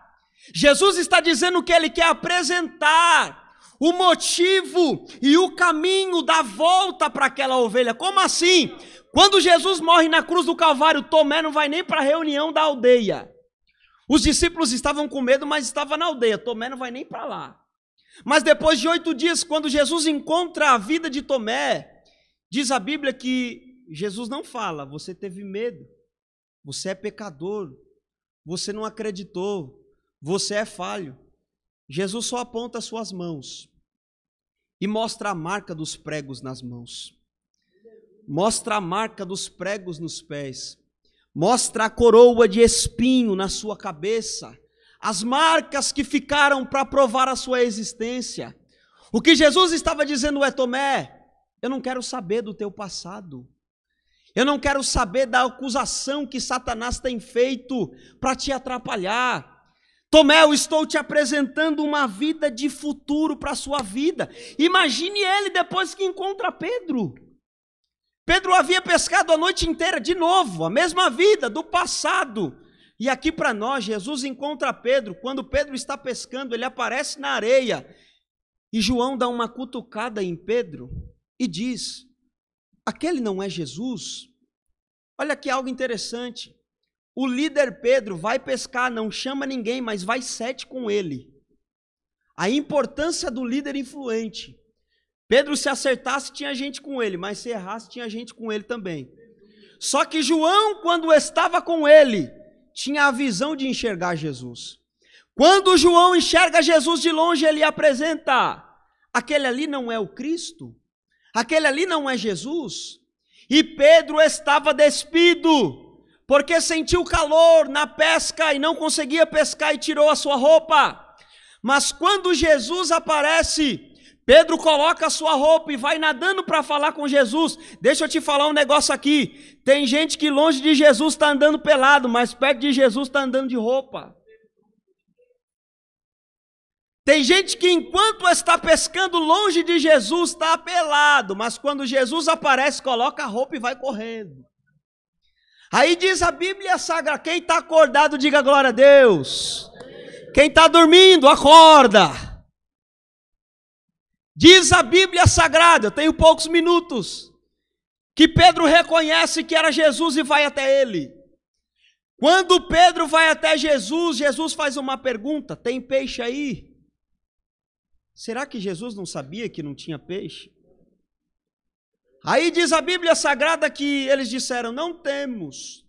Jesus está dizendo que Ele quer apresentar o motivo e o caminho da volta para aquela ovelha. Como assim? Quando Jesus morre na cruz do Calvário, Tomé não vai nem para a reunião da aldeia. Os discípulos estavam com medo, mas estavam na aldeia. Tomé não vai nem para lá. Mas depois de oito dias, quando Jesus encontra a vida de Tomé, diz a Bíblia que Jesus não fala, você teve medo, você é pecador, você não acreditou, você é falho. Jesus só aponta as suas mãos e mostra a marca dos pregos nas mãos, mostra a marca dos pregos nos pés, mostra a coroa de espinho na sua cabeça as marcas que ficaram para provar a sua existência. O que Jesus estava dizendo é: Tomé, eu não quero saber do teu passado. Eu não quero saber da acusação que Satanás tem feito para te atrapalhar. Tomé, eu estou te apresentando uma vida de futuro para a sua vida. Imagine ele depois que encontra Pedro. Pedro havia pescado a noite inteira de novo, a mesma vida do passado. E aqui para nós, Jesus encontra Pedro, quando Pedro está pescando, ele aparece na areia, e João dá uma cutucada em Pedro e diz: Aquele não é Jesus? Olha aqui algo interessante. O líder Pedro vai pescar, não chama ninguém, mas vai sete com ele. A importância do líder influente. Pedro, se acertasse, tinha gente com ele, mas se errasse, tinha gente com ele também. Só que João, quando estava com ele, tinha a visão de enxergar Jesus. Quando João enxerga Jesus de longe, ele apresenta: aquele ali não é o Cristo, aquele ali não é Jesus. E Pedro estava despido, porque sentiu calor na pesca e não conseguia pescar e tirou a sua roupa. Mas quando Jesus aparece, Pedro coloca a sua roupa e vai nadando para falar com Jesus. Deixa eu te falar um negócio aqui. Tem gente que longe de Jesus está andando pelado, mas perto de Jesus está andando de roupa. Tem gente que enquanto está pescando longe de Jesus está pelado, mas quando Jesus aparece, coloca a roupa e vai correndo. Aí diz a Bíblia Sagrada: quem está acordado, diga glória a Deus. Quem está dormindo, acorda. Diz a Bíblia Sagrada, eu tenho poucos minutos, que Pedro reconhece que era Jesus e vai até ele. Quando Pedro vai até Jesus, Jesus faz uma pergunta: tem peixe aí? Será que Jesus não sabia que não tinha peixe? Aí diz a Bíblia Sagrada que eles disseram: Não temos.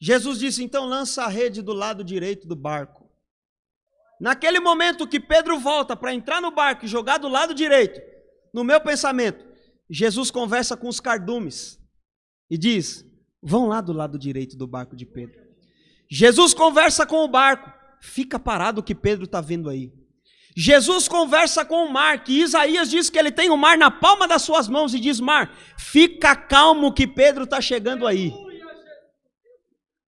Jesus disse: Então lança a rede do lado direito do barco. Naquele momento que Pedro volta para entrar no barco e jogar do lado direito, no meu pensamento, Jesus conversa com os cardumes e diz: Vão lá do lado direito do barco de Pedro. Jesus conversa com o barco, fica parado o que Pedro está vendo aí. Jesus conversa com o mar, que Isaías diz que ele tem o mar na palma das suas mãos e diz: Mar, fica calmo que Pedro está chegando aí.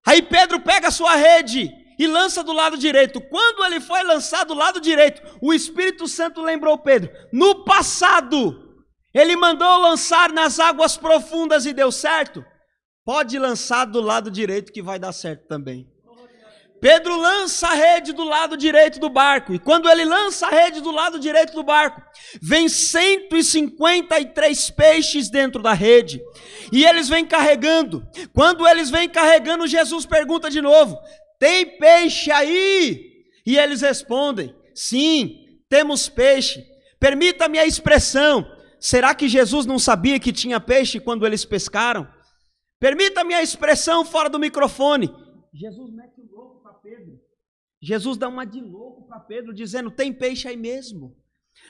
Aí Pedro pega a sua rede e lança do lado direito. Quando ele foi lançar do lado direito, o Espírito Santo lembrou Pedro: no passado, ele mandou lançar nas águas profundas e deu certo. Pode lançar do lado direito que vai dar certo também. Pedro lança a rede do lado direito do barco, e quando ele lança a rede do lado direito do barco, vem 153 peixes dentro da rede, e eles vêm carregando. Quando eles vêm carregando, Jesus pergunta de novo: tem peixe aí? E eles respondem: Sim, temos peixe. Permita-me a expressão: será que Jesus não sabia que tinha peixe quando eles pescaram? Permita-me a expressão fora do microfone. Jesus mete o louco para Pedro. Jesus dá uma de louco para Pedro, dizendo: tem peixe aí mesmo.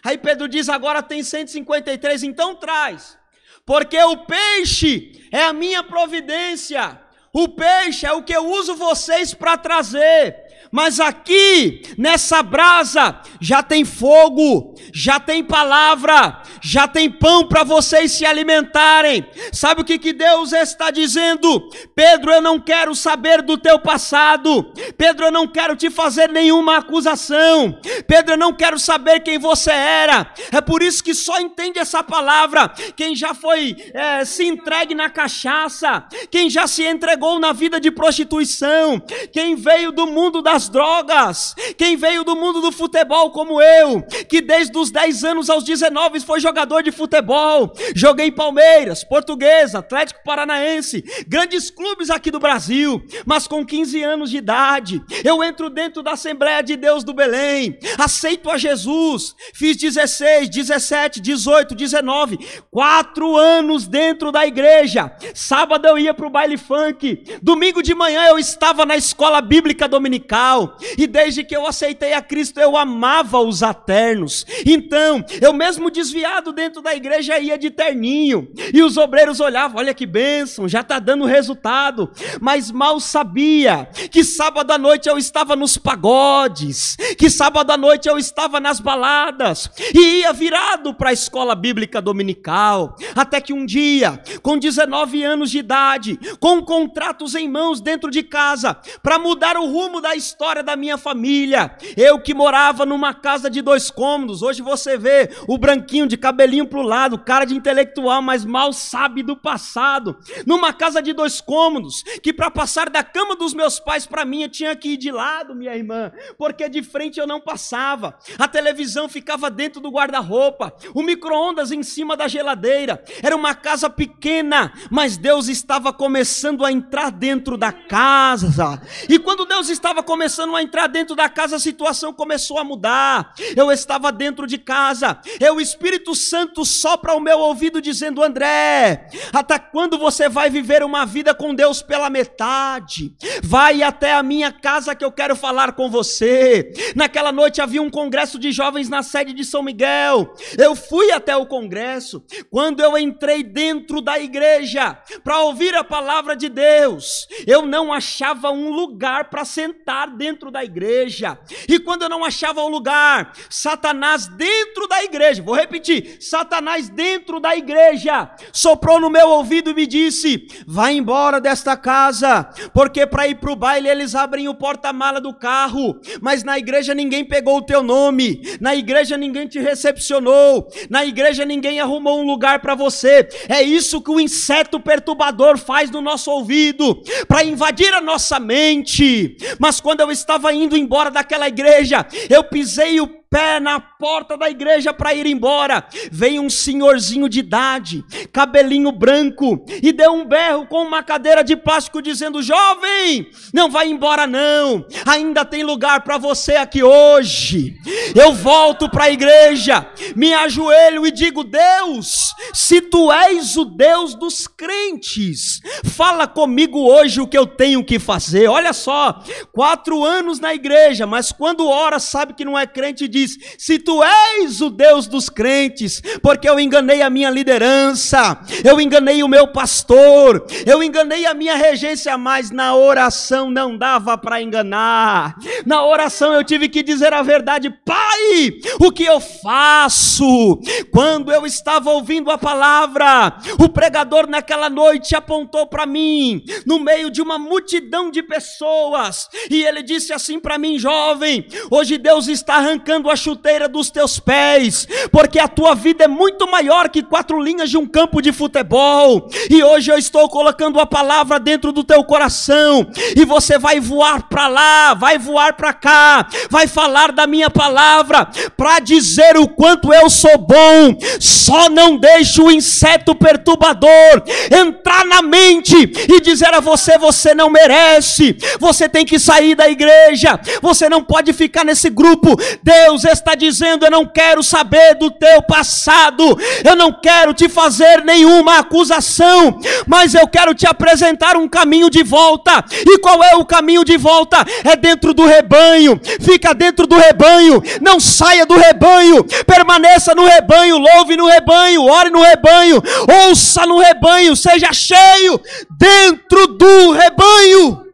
Aí Pedro diz: agora tem 153, então traz, porque o peixe é a minha providência. O peixe é o que eu uso vocês para trazer. Mas aqui, nessa brasa, já tem fogo, já tem palavra, já tem pão para vocês se alimentarem. Sabe o que, que Deus está dizendo? Pedro, eu não quero saber do teu passado. Pedro, eu não quero te fazer nenhuma acusação. Pedro, eu não quero saber quem você era. É por isso que só entende essa palavra quem já foi é, se entregue na cachaça, quem já se entregou na vida de prostituição, quem veio do mundo das drogas, quem veio do mundo do futebol como eu, que desde os 10 anos aos 19 foi jogador de futebol, joguei em Palmeiras, Portuguesa, Atlético Paranaense, grandes clubes aqui do Brasil, mas com 15 anos de idade, eu entro dentro da Assembleia de Deus do Belém, aceito a Jesus, fiz 16, 17, 18, 19, quatro anos dentro da igreja, sábado eu ia para o baile funk, domingo de manhã eu estava na escola bíblica dominical, e desde que eu aceitei a Cristo eu amava os aternos, então eu mesmo desviado dentro da igreja ia de terninho, e os obreiros olhavam, olha que bênção, já está dando resultado, mas mal sabia que sábado à noite eu estava nos pagodes, que sábado à noite eu estava nas baladas, e ia virado para a escola bíblica dominical, até que um dia, com 19 anos de idade, com contratos em mãos dentro de casa, para mudar o rumo da história da minha família, eu que morava numa casa de dois cômodos, hoje você vê o branquinho de cabelinho para o lado, cara de intelectual, mas mal sabe do passado. Numa casa de dois cômodos, que para passar da cama dos meus pais para mim eu tinha que ir de lado, minha irmã, porque de frente eu não passava. A televisão ficava dentro do guarda-roupa, o micro-ondas em cima da geladeira. Era uma casa pequena, mas Deus estava começando a entrar dentro da casa. E quando Deus estava começando a entrar dentro da casa, a situação começou a mudar. Eu estava dentro de casa, e o Espírito Santo sopra ao meu ouvido dizendo: André, até quando você vai viver uma vida com Deus pela metade? Vai até a minha casa que eu quero falar com você. Naquela noite havia um congresso de jovens na sede de São Miguel. Eu fui até o congresso. Quando eu entrei dentro da igreja para ouvir a palavra de Deus, eu não achava um lugar para sentar dentro da igreja. E quando eu não achava um lugar, Satanás dentro da igreja, vou repetir, Satanás dentro da igreja soprou no meu ouvido e me disse: "Vai embora desta casa, porque para ir para o baile eles abrem o porta-mala do carro, mas na igreja ninguém pegou o teu nome, na igreja ninguém te recepcionou, na igreja ninguém arrumou um lugar para você. É isso que o inseto perturbador faz no nosso ouvido, para invadir a nossa mente. Mas quando eu estava indo embora daquela igreja, eu pisei o pé na porta da igreja para ir embora, veio um senhorzinho de idade, cabelinho branco, e deu um berro com uma cadeira de plástico, dizendo: Jovem, não vai embora não, ainda tem lugar para você aqui hoje. Eu volto para a igreja, me ajoelho e digo: Deus, se tu és o Deus dos crentes, fala comigo hoje o que eu tenho que fazer. Olha só, quatro anos na igreja, mas quando ora, sabe que não é crente, diz diz: Se tu és o Deus dos crentes, porque eu enganei a minha liderança, eu enganei o meu pastor, eu enganei a minha regência, mas na oração não dava para enganar. Na oração eu tive que dizer a verdade, Pai, o que eu faço? Quando eu estava ouvindo a palavra, o pregador naquela noite apontou para mim, no meio de uma multidão de pessoas, e ele disse assim para mim, jovem: hoje Deus está arrancando a chuteira dos teus pés, porque a tua vida é muito maior que quatro linhas de um campo de futebol. E hoje eu estou colocando a palavra dentro do teu coração, e você vai voar para lá, vai voar para cá, vai falar da minha palavra para dizer o quanto eu sou bom. Só não deixe o inseto perturbador entrar na mente e dizer a você: você não merece, você tem que sair da igreja, você não pode ficar nesse grupo. Deus Deus está dizendo: Eu não quero saber do teu passado, eu não quero te fazer nenhuma acusação, mas eu quero te apresentar um caminho de volta. E qual é o caminho de volta? É dentro do rebanho, fica dentro do rebanho, não saia do rebanho, permaneça no rebanho, louve no rebanho, ore no rebanho, ouça no rebanho, seja cheio dentro do rebanho.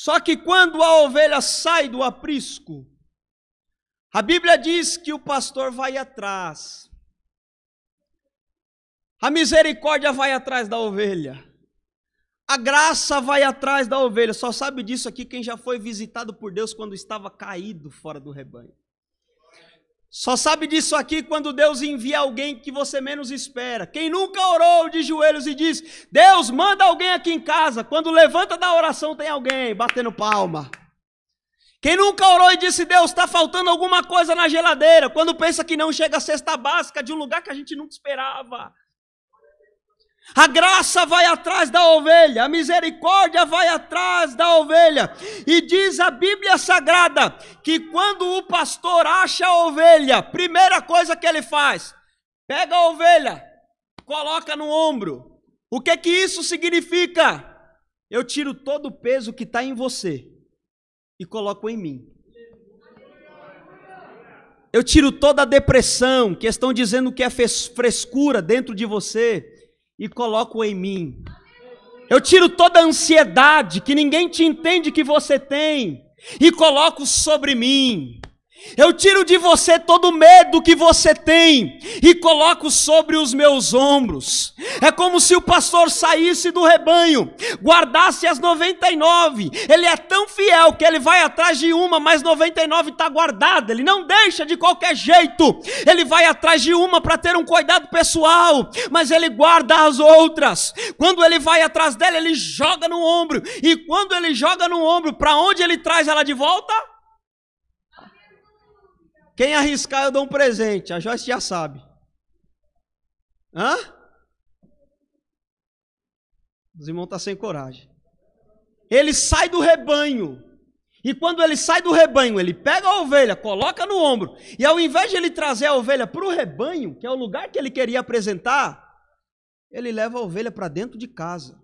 Só que quando a ovelha sai do aprisco, a Bíblia diz que o pastor vai atrás. A misericórdia vai atrás da ovelha. A graça vai atrás da ovelha. Só sabe disso aqui quem já foi visitado por Deus quando estava caído fora do rebanho. Só sabe disso aqui quando Deus envia alguém que você menos espera. Quem nunca orou de joelhos e diz: Deus, manda alguém aqui em casa. Quando levanta da oração, tem alguém batendo palma. Quem nunca orou e disse: Deus, está faltando alguma coisa na geladeira. Quando pensa que não chega a cesta básica de um lugar que a gente nunca esperava. A graça vai atrás da ovelha, a misericórdia vai atrás da ovelha. E diz a Bíblia Sagrada que quando o pastor acha a ovelha, primeira coisa que ele faz, pega a ovelha, coloca no ombro. O que que isso significa? Eu tiro todo o peso que está em você e coloco em mim. Eu tiro toda a depressão, que estão dizendo que é frescura dentro de você e coloco em mim. Eu tiro toda a ansiedade que ninguém te entende que você tem e coloco sobre mim. Eu tiro de você todo o medo que você tem e coloco sobre os meus ombros. É como se o pastor saísse do rebanho, guardasse as 99. Ele é tão fiel que ele vai atrás de uma, mas 99 está guardada. Ele não deixa de qualquer jeito. Ele vai atrás de uma para ter um cuidado pessoal, mas ele guarda as outras. Quando ele vai atrás dela, ele joga no ombro. E quando ele joga no ombro, para onde ele traz ela de volta? Quem arriscar, eu dou um presente. A Joyce já sabe. Hã? Os irmãos estão tá sem coragem. Ele sai do rebanho. E quando ele sai do rebanho, ele pega a ovelha, coloca no ombro. E ao invés de ele trazer a ovelha para o rebanho, que é o lugar que ele queria apresentar, ele leva a ovelha para dentro de casa.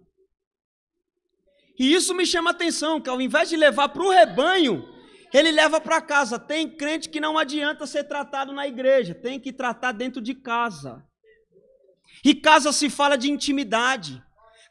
E isso me chama a atenção, que ao invés de levar para o rebanho, ele leva para casa. Tem crente que não adianta ser tratado na igreja, tem que tratar dentro de casa. E casa se fala de intimidade.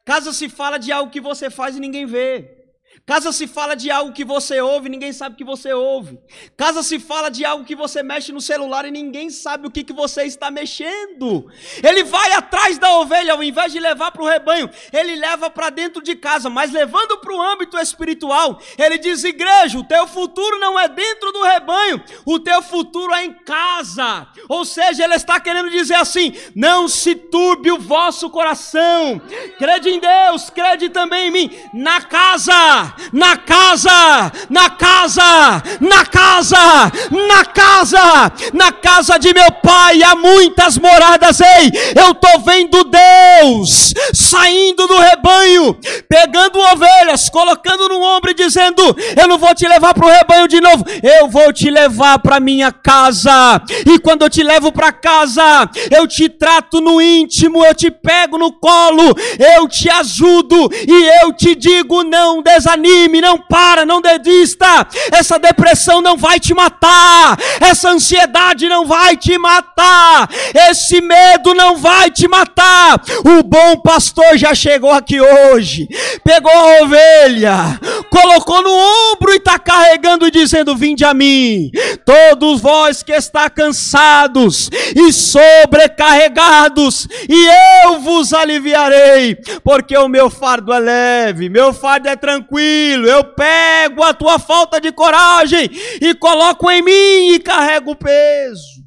Casa se fala de algo que você faz e ninguém vê. Casa se fala de algo que você ouve, ninguém sabe que você ouve. Casa se fala de algo que você mexe no celular e ninguém sabe o que, que você está mexendo. Ele vai atrás da ovelha, ao invés de levar para o rebanho, ele leva para dentro de casa, mas levando para o âmbito espiritual, ele diz: igreja, o teu futuro não é dentro do rebanho, o teu futuro é em casa. Ou seja, ele está querendo dizer assim: não se turbe o vosso coração, crede em Deus, crede também em mim, na casa na casa, na casa, na casa, na casa, na casa de meu pai há muitas moradas. Ei, eu estou vendo Deus saindo do rebanho, pegando ovelhas, colocando no ombro e dizendo: Eu não vou te levar para o rebanho de novo, eu vou te levar para minha casa. E quando eu te levo para casa, eu te trato no íntimo, eu te pego no colo, eu te ajudo e eu te digo: não desanime desanime, não para, não desista. Essa depressão não vai te matar, essa ansiedade não vai te matar, esse medo não vai te matar. O bom pastor já chegou aqui hoje, pegou a ovelha, colocou no ombro e está carregando dizendo: Vinde a mim, todos vós que está cansados e sobrecarregados, e eu vos aliviarei, porque o meu fardo é leve, meu fardo é tranquilo tranquilo, eu pego a tua falta de coragem e coloco em mim e carrego o peso.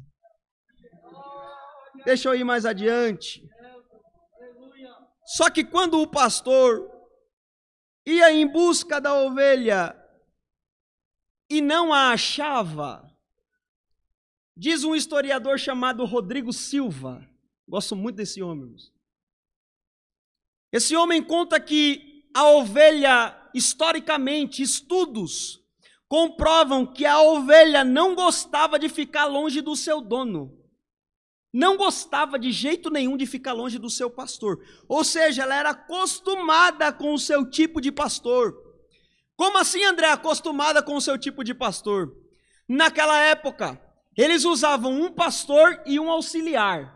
Deixa eu ir mais adiante. Só que quando o pastor ia em busca da ovelha e não a achava, diz um historiador chamado Rodrigo Silva, gosto muito desse homem. Esse homem conta que a ovelha historicamente, estudos comprovam que a ovelha não gostava de ficar longe do seu dono. Não gostava de jeito nenhum de ficar longe do seu pastor. Ou seja, ela era acostumada com o seu tipo de pastor. Como assim, André, acostumada com o seu tipo de pastor? Naquela época, eles usavam um pastor e um auxiliar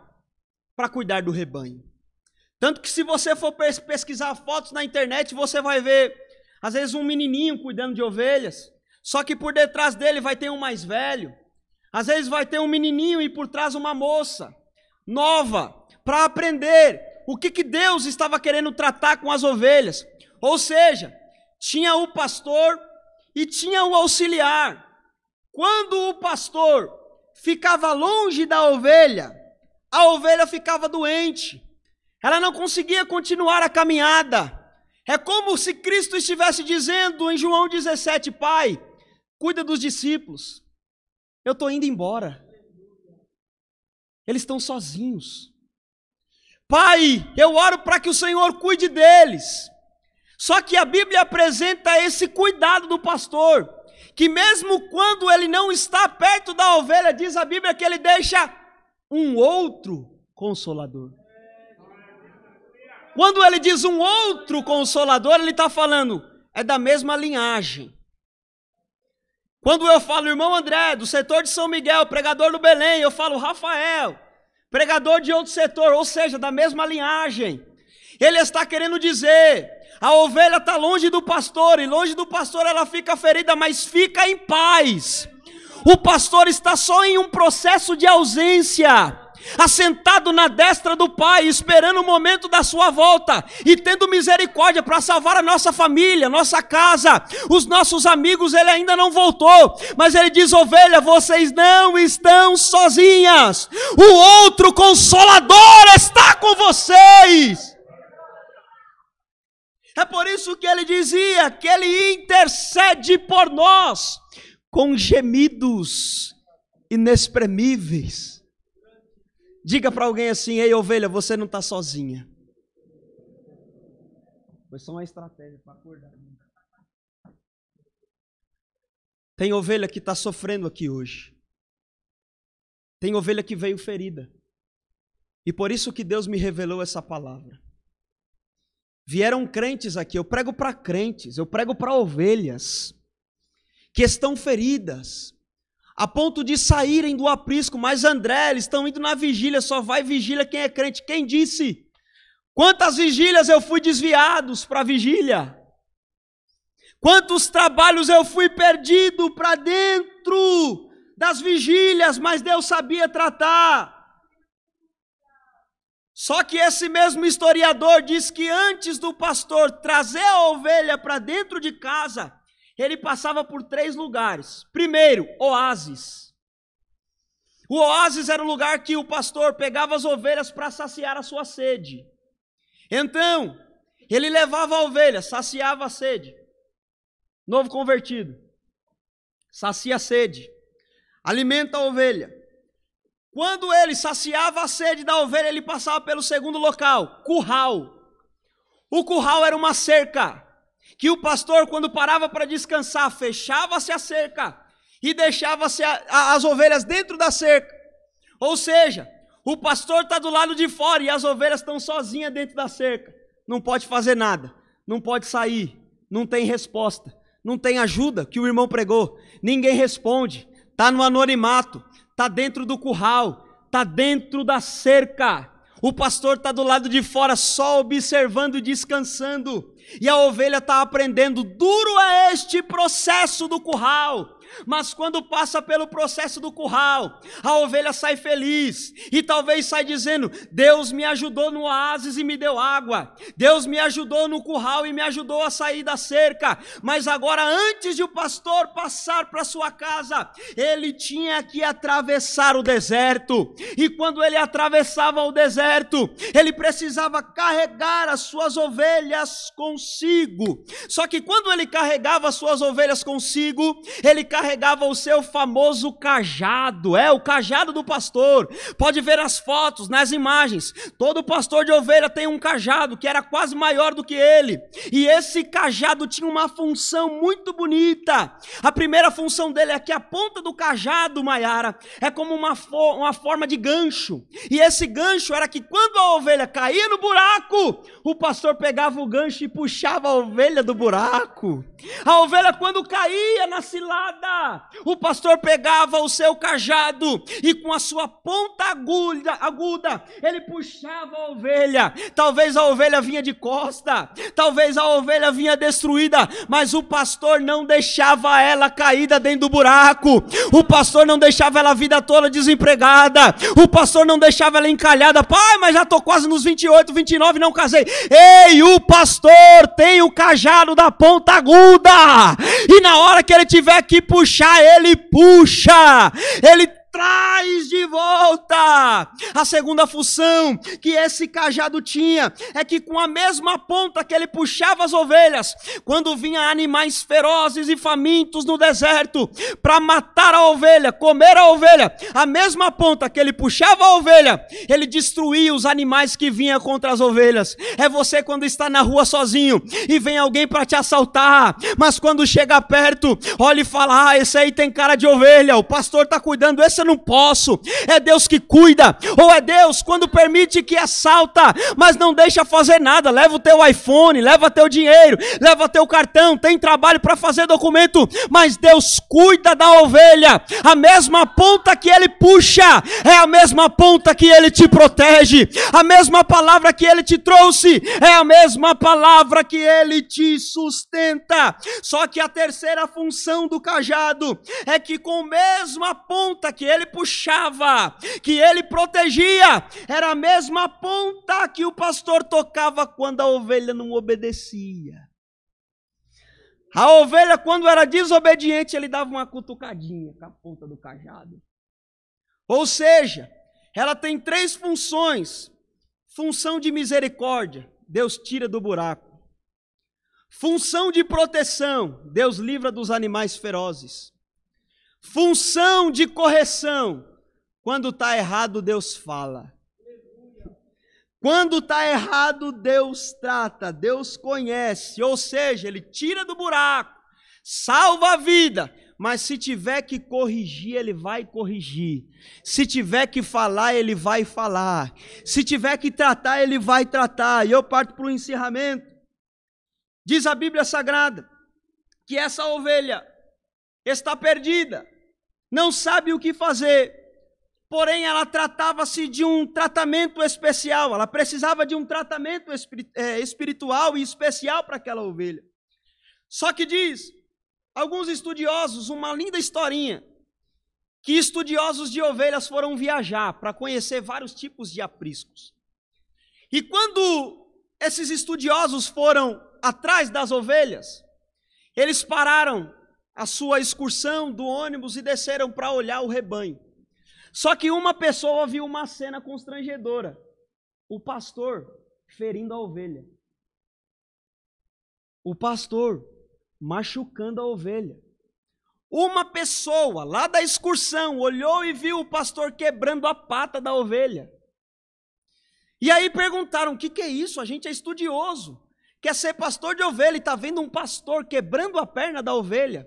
para cuidar do rebanho. Tanto que se você for pesquisar fotos na internet, você vai ver às vezes um menininho cuidando de ovelhas, só que por detrás dele vai ter um mais velho. Às vezes vai ter um menininho e por trás uma moça nova para aprender o que, que Deus estava querendo tratar com as ovelhas. Ou seja, tinha o pastor e tinha o auxiliar. Quando o pastor ficava longe da ovelha, a ovelha ficava doente. Ela não conseguia continuar a caminhada. É como se Cristo estivesse dizendo em João 17: Pai, cuida dos discípulos, eu estou indo embora. Eles estão sozinhos. Pai, eu oro para que o Senhor cuide deles. Só que a Bíblia apresenta esse cuidado do pastor, que mesmo quando ele não está perto da ovelha, diz a Bíblia que ele deixa um outro consolador. Quando ele diz um outro consolador, ele está falando, é da mesma linhagem. Quando eu falo irmão André, do setor de São Miguel, pregador do Belém, eu falo Rafael, pregador de outro setor, ou seja, da mesma linhagem. Ele está querendo dizer: a ovelha está longe do pastor, e longe do pastor ela fica ferida, mas fica em paz. O pastor está só em um processo de ausência assentado na destra do Pai, esperando o momento da sua volta e tendo misericórdia para salvar a nossa família, nossa casa, os nossos amigos. Ele ainda não voltou, mas ele diz: ovelha, vocês não estão sozinhas, o outro consolador está com vocês. É por isso que ele dizia que ele intercede por nós com gemidos inexprimíveis. Diga para alguém assim: ei, ovelha, você não está sozinha. Foi só uma estratégia para acordar. Tem ovelha que está sofrendo aqui hoje. Tem ovelha que veio ferida. E por isso que Deus me revelou essa palavra. Vieram crentes aqui, eu prego para crentes, eu prego para ovelhas que estão feridas, a ponto de saírem do aprisco. Mas André, eles estão indo na vigília, só vai vigília quem é crente. Quem disse? Quantas vigílias eu fui desviados para vigília? Quantos trabalhos eu fui perdido para dentro das vigílias, mas Deus sabia tratar. Só que esse mesmo historiador diz que antes do pastor trazer a ovelha para dentro de casa, ele passava por três lugares. Primeiro, oásis. O oásis era o lugar que o pastor pegava as ovelhas para saciar a sua sede. Então, ele levava a ovelha, saciava a sede. Novo convertido, sacia a sede, alimenta a ovelha. Quando ele saciava a sede da ovelha, ele passava pelo segundo local, curral. O curral era uma cerca que o pastor, quando parava para descansar, fechava-se a cerca e deixava-se as ovelhas dentro da cerca. Ou seja, o pastor está do lado de fora e as ovelhas estão sozinhas dentro da cerca. Não pode fazer nada, não pode sair, não tem resposta, não tem ajuda que o irmão pregou, ninguém responde, está no anonimato, está dentro do curral, está dentro da cerca. O pastor está do lado de fora só observando e descansando. E a ovelha está aprendendo. Duro é este processo do curral. Mas quando passa pelo processo do curral, a ovelha sai feliz e talvez sai dizendo: Deus me ajudou no oásis e me deu água. Deus me ajudou no curral e me ajudou a sair da cerca. Mas agora, antes de o pastor passar para sua casa, ele tinha que atravessar o deserto. E quando ele atravessava o deserto, ele precisava carregar as suas ovelhas consigo. Só que quando ele carregava as suas ovelhas consigo, ele carregava carregava o seu famoso cajado, é o cajado do pastor. Pode ver as fotos, nas imagens. Todo pastor de ovelha tem um cajado que era quase maior do que ele. E esse cajado tinha uma função muito bonita. A primeira função dele é que a ponta do cajado, Maiara, é como uma, fo uma forma de gancho. E esse gancho era que quando a ovelha caía no buraco, o pastor pegava o gancho e puxava a ovelha do buraco. A ovelha, quando caía na cilada, o pastor pegava o seu cajado e com a sua ponta aguda, aguda, ele puxava a ovelha. Talvez a ovelha vinha de costa, talvez a ovelha vinha destruída, mas o pastor não deixava ela caída dentro do buraco. O pastor não deixava ela a vida toda desempregada. O pastor não deixava ela encalhada. Pai, mas já tô quase nos 28, 29, não casei. Ei, o pastor tem o cajado da ponta aguda. E na hora que ele tiver que puxar ele puxa, ele traz de volta. A segunda função que esse cajado tinha é que com a mesma ponta que ele puxava as ovelhas, quando vinha animais ferozes e famintos no deserto para matar a ovelha, comer a ovelha, a mesma ponta que ele puxava a ovelha, ele destruía os animais que vinham contra as ovelhas. É você quando está na rua sozinho e vem alguém para te assaltar, mas quando chega perto, olha e fala: "Ah, esse aí tem cara de ovelha, o pastor está cuidando esse não posso. É Deus que cuida, ou é Deus quando permite que assalta, mas não deixa fazer nada. Leva o teu iPhone, leva teu dinheiro, leva teu cartão, tem trabalho para fazer documento, mas Deus cuida da ovelha. A mesma ponta que ele puxa é a mesma ponta que ele te protege. A mesma palavra que ele te trouxe é a mesma palavra que ele te sustenta. Só que a terceira função do cajado é que com a mesma ponta que ele puxava, que ele protegia, era a mesma ponta que o pastor tocava quando a ovelha não obedecia. A ovelha, quando era desobediente, ele dava uma cutucadinha com a ponta do cajado. Ou seja, ela tem três funções: função de misericórdia, Deus tira do buraco. Função de proteção, Deus livra dos animais ferozes. Função de correção. Quando está errado, Deus fala. Quando está errado, Deus trata, Deus conhece. Ou seja, Ele tira do buraco, salva a vida. Mas se tiver que corrigir, Ele vai corrigir. Se tiver que falar, Ele vai falar. Se tiver que tratar, Ele vai tratar. E eu parto para o encerramento. Diz a Bíblia Sagrada que essa ovelha está perdida não sabe o que fazer. Porém, ela tratava-se de um tratamento especial, ela precisava de um tratamento é, espiritual e especial para aquela ovelha. Só que diz, alguns estudiosos, uma linda historinha, que estudiosos de ovelhas foram viajar para conhecer vários tipos de apriscos. E quando esses estudiosos foram atrás das ovelhas, eles pararam a sua excursão do ônibus e desceram para olhar o rebanho. Só que uma pessoa viu uma cena constrangedora: o pastor ferindo a ovelha. O pastor machucando a ovelha. Uma pessoa lá da excursão olhou e viu o pastor quebrando a pata da ovelha. E aí perguntaram: o que, que é isso? A gente é estudioso, quer ser pastor de ovelha e está vendo um pastor quebrando a perna da ovelha.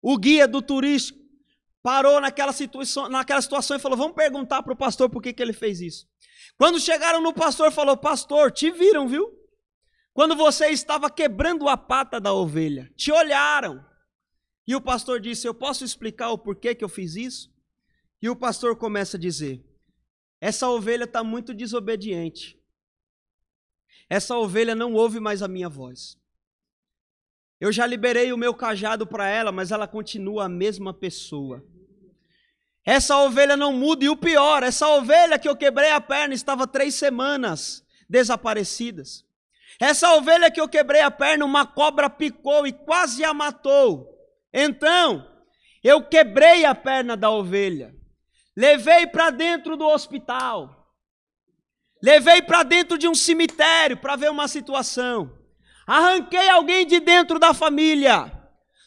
O guia do turístico parou naquela situação, naquela situação e falou: vamos perguntar para o pastor por que, que ele fez isso. Quando chegaram no pastor, falou: Pastor, te viram, viu? Quando você estava quebrando a pata da ovelha, te olharam. E o pastor disse: Eu posso explicar o porquê que eu fiz isso? E o pastor começa a dizer: Essa ovelha está muito desobediente. Essa ovelha não ouve mais a minha voz. Eu já liberei o meu cajado para ela, mas ela continua a mesma pessoa. Essa ovelha não muda, e o pior, essa ovelha que eu quebrei a perna estava três semanas desaparecidas. Essa ovelha que eu quebrei a perna, uma cobra picou e quase a matou. Então, eu quebrei a perna da ovelha, levei para dentro do hospital, levei para dentro de um cemitério para ver uma situação, arranquei alguém de dentro da família,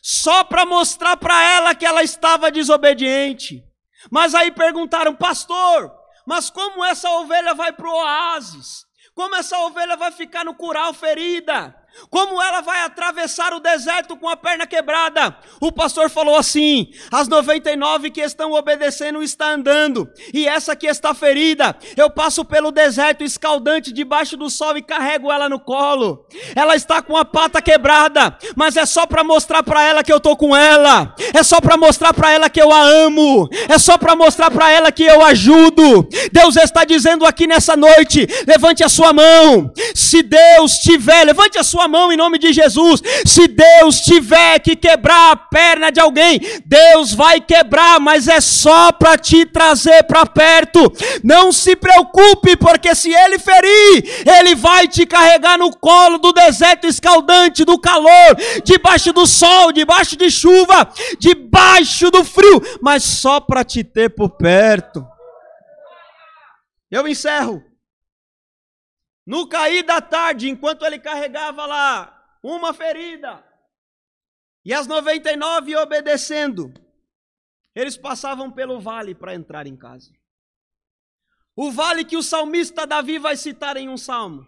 só para mostrar para ela que ela estava desobediente. Mas aí perguntaram, pastor, mas como essa ovelha vai para o oásis? Como essa ovelha vai ficar no curral ferida? Como ela vai atravessar o deserto com a perna quebrada? O pastor falou assim: as 99 que estão obedecendo estão andando, e essa que está ferida, eu passo pelo deserto escaldante debaixo do sol e carrego ela no colo. Ela está com a pata quebrada, mas é só para mostrar para ela que eu tô com ela. É só para mostrar para ela que eu a amo. É só para mostrar para ela que eu ajudo. Deus está dizendo aqui nessa noite: levante a sua mão. Se Deus tiver, levante a sua sua mão em nome de Jesus. Se Deus tiver que quebrar a perna de alguém, Deus vai quebrar, mas é só para te trazer para perto. Não se preocupe, porque se ele ferir, ele vai te carregar no colo do deserto escaldante, do calor, debaixo do sol, debaixo de chuva, debaixo do frio, mas só para te ter por perto. Eu encerro. No cair da tarde, enquanto ele carregava lá uma ferida, e as 99 obedecendo, eles passavam pelo vale para entrar em casa. O vale que o salmista Davi vai citar em um salmo.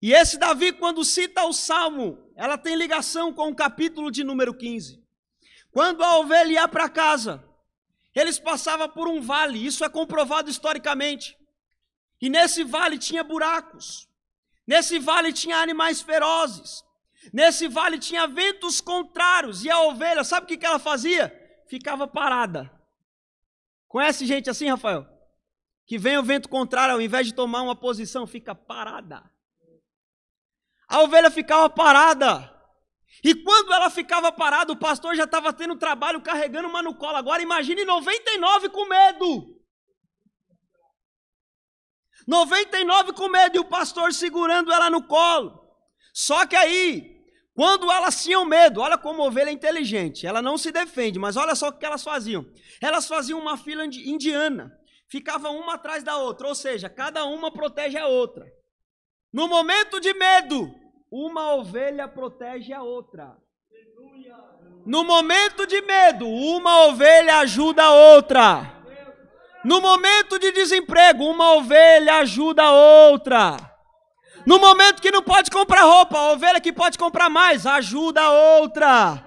E esse Davi, quando cita o salmo, ela tem ligação com o capítulo de número 15. Quando a ovelha ia para casa, eles passavam por um vale, isso é comprovado historicamente. E nesse vale tinha buracos. Nesse vale tinha animais ferozes. Nesse vale tinha ventos contrários. E a ovelha, sabe o que ela fazia? Ficava parada. Conhece gente assim, Rafael? Que vem o vento contrário, ao invés de tomar uma posição, fica parada. A ovelha ficava parada. E quando ela ficava parada, o pastor já estava tendo trabalho carregando uma no colo. Agora imagine 99 com medo. 99 com medo e o pastor segurando ela no colo. Só que aí, quando elas tinham medo, olha como ovelha é inteligente, ela não se defende, mas olha só o que elas faziam. Elas faziam uma fila indiana, ficavam uma atrás da outra, ou seja, cada uma protege a outra. No momento de medo, uma ovelha protege a outra. No momento de medo, uma ovelha ajuda a outra. No momento de desemprego, uma ovelha ajuda a outra. No momento que não pode comprar roupa, a ovelha que pode comprar mais ajuda a outra.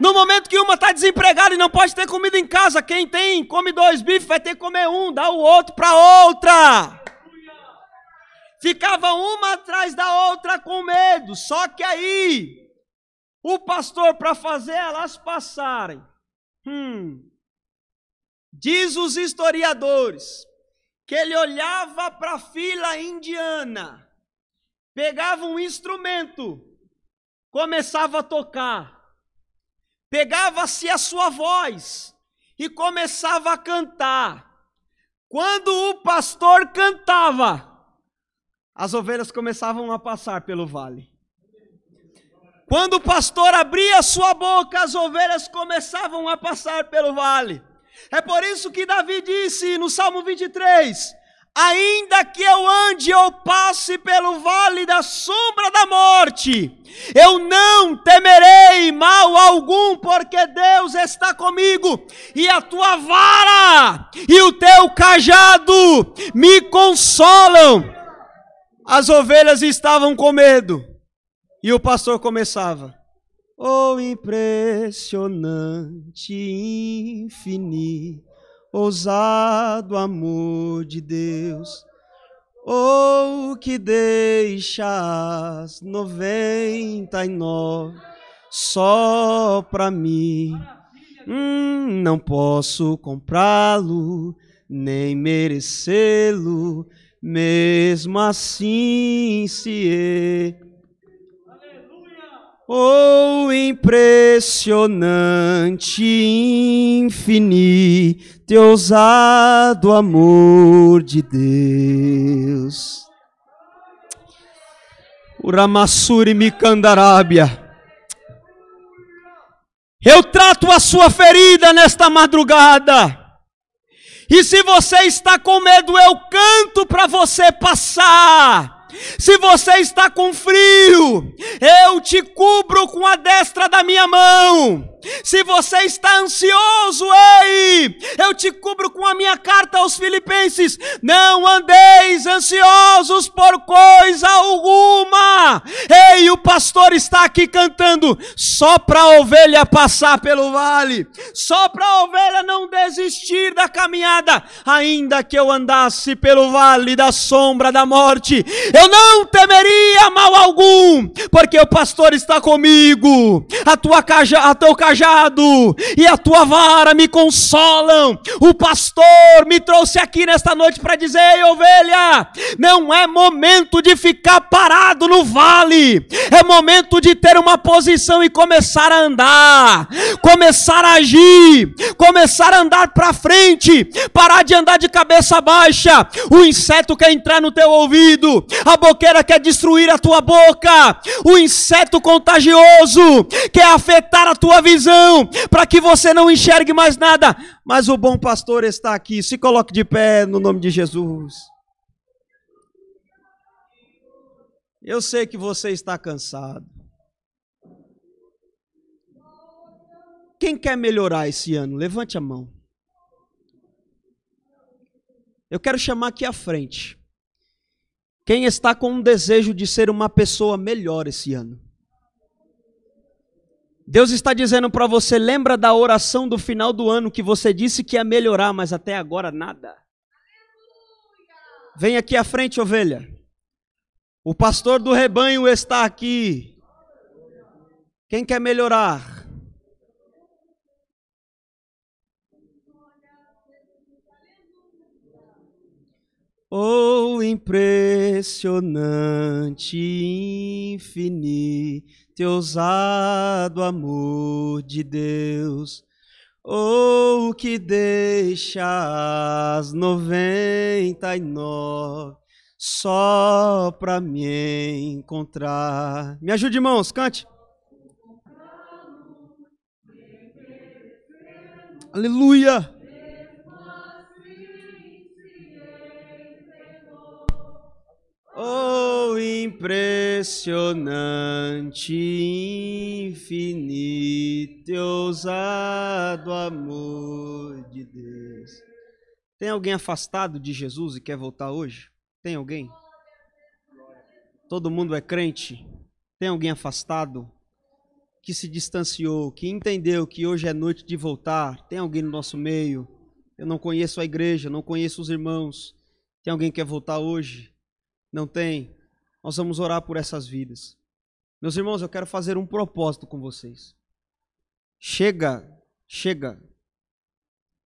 No momento que uma está desempregada e não pode ter comida em casa, quem tem, come dois bifes, vai ter que comer um, dá o outro para outra. Ficava uma atrás da outra com medo, só que aí, o pastor, para fazer elas passarem, hum, Diz os historiadores que ele olhava para a fila indiana, pegava um instrumento, começava a tocar, pegava-se a sua voz e começava a cantar. Quando o pastor cantava, as ovelhas começavam a passar pelo vale. Quando o pastor abria sua boca, as ovelhas começavam a passar pelo vale. É por isso que Davi disse no Salmo 23: Ainda que eu ande ou passe pelo vale da sombra da morte, eu não temerei mal algum, porque Deus está comigo, e a tua vara e o teu cajado me consolam. As ovelhas estavam com medo, e o pastor começava: Oh, impressionante, infinito ousado amor de Deus, oh, que deixa as noventa e nove só pra mim. Hum, não posso comprá-lo, nem merecê-lo, mesmo assim se Oh, impressionante, infinito e ousado amor de Deus. Uramassuri Mikandarábia. Eu trato a sua ferida nesta madrugada. E se você está com medo, eu canto para você passar. Se você está com frio, eu te cubro com a destra da minha mão. Se você está ansioso, ei, eu te cubro com a minha carta aos Filipenses. Não andeis ansiosos por coisa alguma. Ei, o pastor está aqui cantando só para a ovelha passar pelo vale, só para a ovelha não desistir da caminhada, ainda que eu andasse pelo vale da sombra da morte, eu não temeria mal algum, porque o pastor está comigo. A tua caja, a teu cajado cajado e a tua vara me consolam. O pastor me trouxe aqui nesta noite para dizer: Ei, ovelha, não é momento de ficar parado no vale, é momento de ter uma posição e começar a andar, começar a agir, começar a andar para frente, parar de andar de cabeça baixa. O inseto quer entrar no teu ouvido, a boqueira quer destruir a tua boca, o inseto contagioso quer afetar a tua visão visão, para que você não enxergue mais nada. Mas o bom pastor está aqui. Se coloque de pé no nome de Jesus. Eu sei que você está cansado. Quem quer melhorar esse ano? Levante a mão. Eu quero chamar aqui à frente. Quem está com um desejo de ser uma pessoa melhor esse ano? Deus está dizendo para você: lembra da oração do final do ano que você disse que ia melhorar, mas até agora nada. Vem aqui à frente, ovelha. O pastor do rebanho está aqui. Quem quer melhorar? Oh, impressionante, infinito teu ousado amor de Deus, ou oh, que deixa as noventa e nove só para me encontrar. Me ajude, irmãos, cante. Aleluia. Oh, impressionante, infinito e ousado amor de Deus. Tem alguém afastado de Jesus e quer voltar hoje? Tem alguém? Todo mundo é crente? Tem alguém afastado que se distanciou, que entendeu que hoje é noite de voltar? Tem alguém no nosso meio? Eu não conheço a igreja, não conheço os irmãos. Tem alguém que quer voltar hoje? Não tem. Nós vamos orar por essas vidas. Meus irmãos, eu quero fazer um propósito com vocês. Chega, chega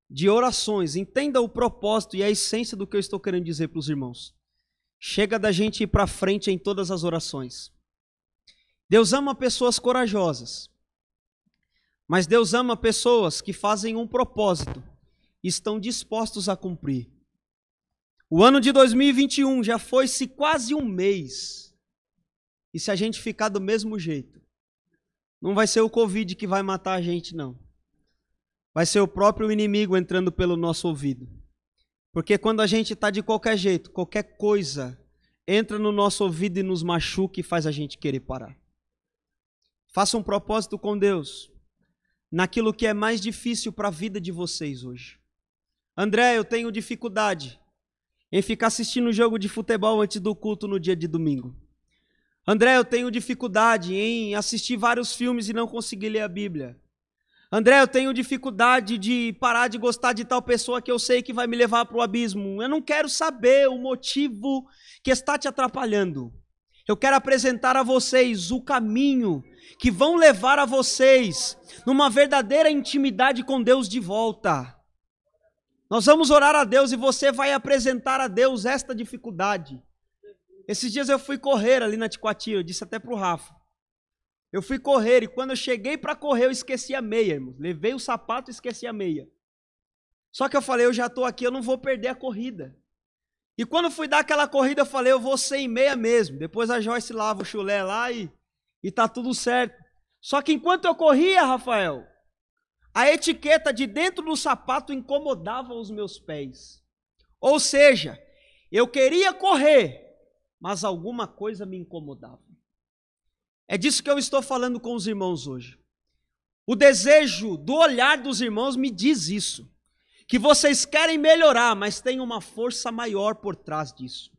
de orações. Entenda o propósito e a essência do que eu estou querendo dizer para os irmãos. Chega da gente ir para frente em todas as orações. Deus ama pessoas corajosas. Mas Deus ama pessoas que fazem um propósito e estão dispostos a cumprir. O ano de 2021 já foi-se quase um mês. E se a gente ficar do mesmo jeito, não vai ser o Covid que vai matar a gente, não. Vai ser o próprio inimigo entrando pelo nosso ouvido. Porque quando a gente está de qualquer jeito, qualquer coisa entra no nosso ouvido e nos machuca e faz a gente querer parar. Faça um propósito com Deus naquilo que é mais difícil para a vida de vocês hoje. André, eu tenho dificuldade em ficar assistindo jogo de futebol antes do culto no dia de domingo. André, eu tenho dificuldade em assistir vários filmes e não conseguir ler a Bíblia. André, eu tenho dificuldade de parar de gostar de tal pessoa que eu sei que vai me levar para o abismo. Eu não quero saber o motivo que está te atrapalhando. Eu quero apresentar a vocês o caminho que vão levar a vocês numa verdadeira intimidade com Deus de volta. Nós vamos orar a Deus e você vai apresentar a Deus esta dificuldade. Esses dias eu fui correr ali na Ticoatia, eu disse até para o Rafa. Eu fui correr e quando eu cheguei para correr eu esqueci a meia, irmão. Levei o sapato e esqueci a meia. Só que eu falei, eu já estou aqui, eu não vou perder a corrida. E quando fui dar aquela corrida, eu falei, eu vou sem meia mesmo. Depois a Joyce lava o chulé lá e, e tá tudo certo. Só que enquanto eu corria, Rafael, a etiqueta de dentro do sapato incomodava os meus pés. Ou seja, eu queria correr, mas alguma coisa me incomodava. É disso que eu estou falando com os irmãos hoje. O desejo do olhar dos irmãos me diz isso que vocês querem melhorar, mas tem uma força maior por trás disso.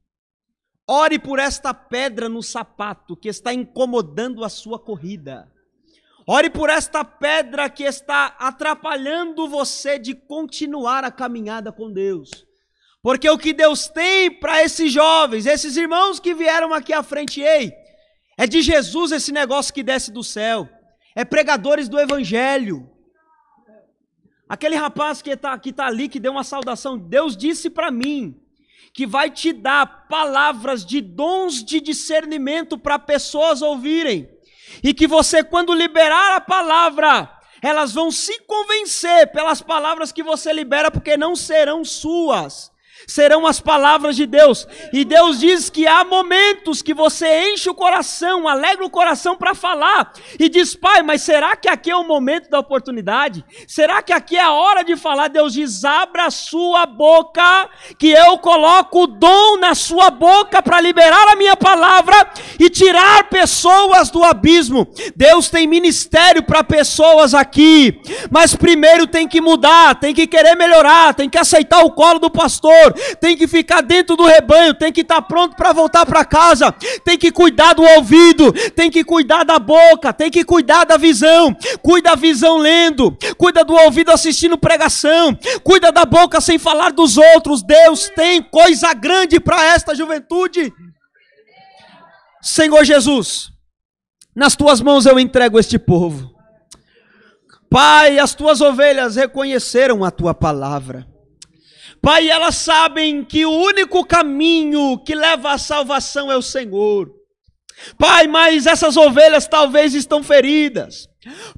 Ore por esta pedra no sapato que está incomodando a sua corrida. Ore por esta pedra que está atrapalhando você de continuar a caminhada com Deus. Porque o que Deus tem para esses jovens, esses irmãos que vieram aqui à frente, ei, é de Jesus esse negócio que desce do céu. É pregadores do evangelho. Aquele rapaz que está que tá ali, que deu uma saudação, Deus disse para mim que vai te dar palavras de dons de discernimento para pessoas ouvirem. E que você, quando liberar a palavra, elas vão se convencer pelas palavras que você libera, porque não serão suas, serão as palavras de Deus. E Deus diz que há momentos que você enche o coração, alegra o coração para falar e diz: "Pai, mas será que aqui é o momento da oportunidade? Será que aqui é a hora de falar?" Deus diz: "Abra a sua boca, que eu coloco o dom na sua boca para liberar a minha palavra e tirar pessoas do abismo." Deus tem ministério para pessoas aqui, mas primeiro tem que mudar, tem que querer melhorar, tem que aceitar o colo do pastor, tem que ficar dentro do rebanho, tem que estar pronto para voltar para casa, tem que cuidar do ouvido, tem que cuidar da boca, tem que cuidar da visão, cuida da visão lendo, cuida do ouvido assistindo pregação, cuida da boca sem falar dos outros. Deus tem coisa grande para esta juventude. Senhor Jesus, nas tuas mãos eu entrego este povo. Pai, as tuas ovelhas reconheceram a tua palavra. Pai, elas sabem que o único caminho que leva à salvação é o Senhor. Pai, mas essas ovelhas talvez estão feridas.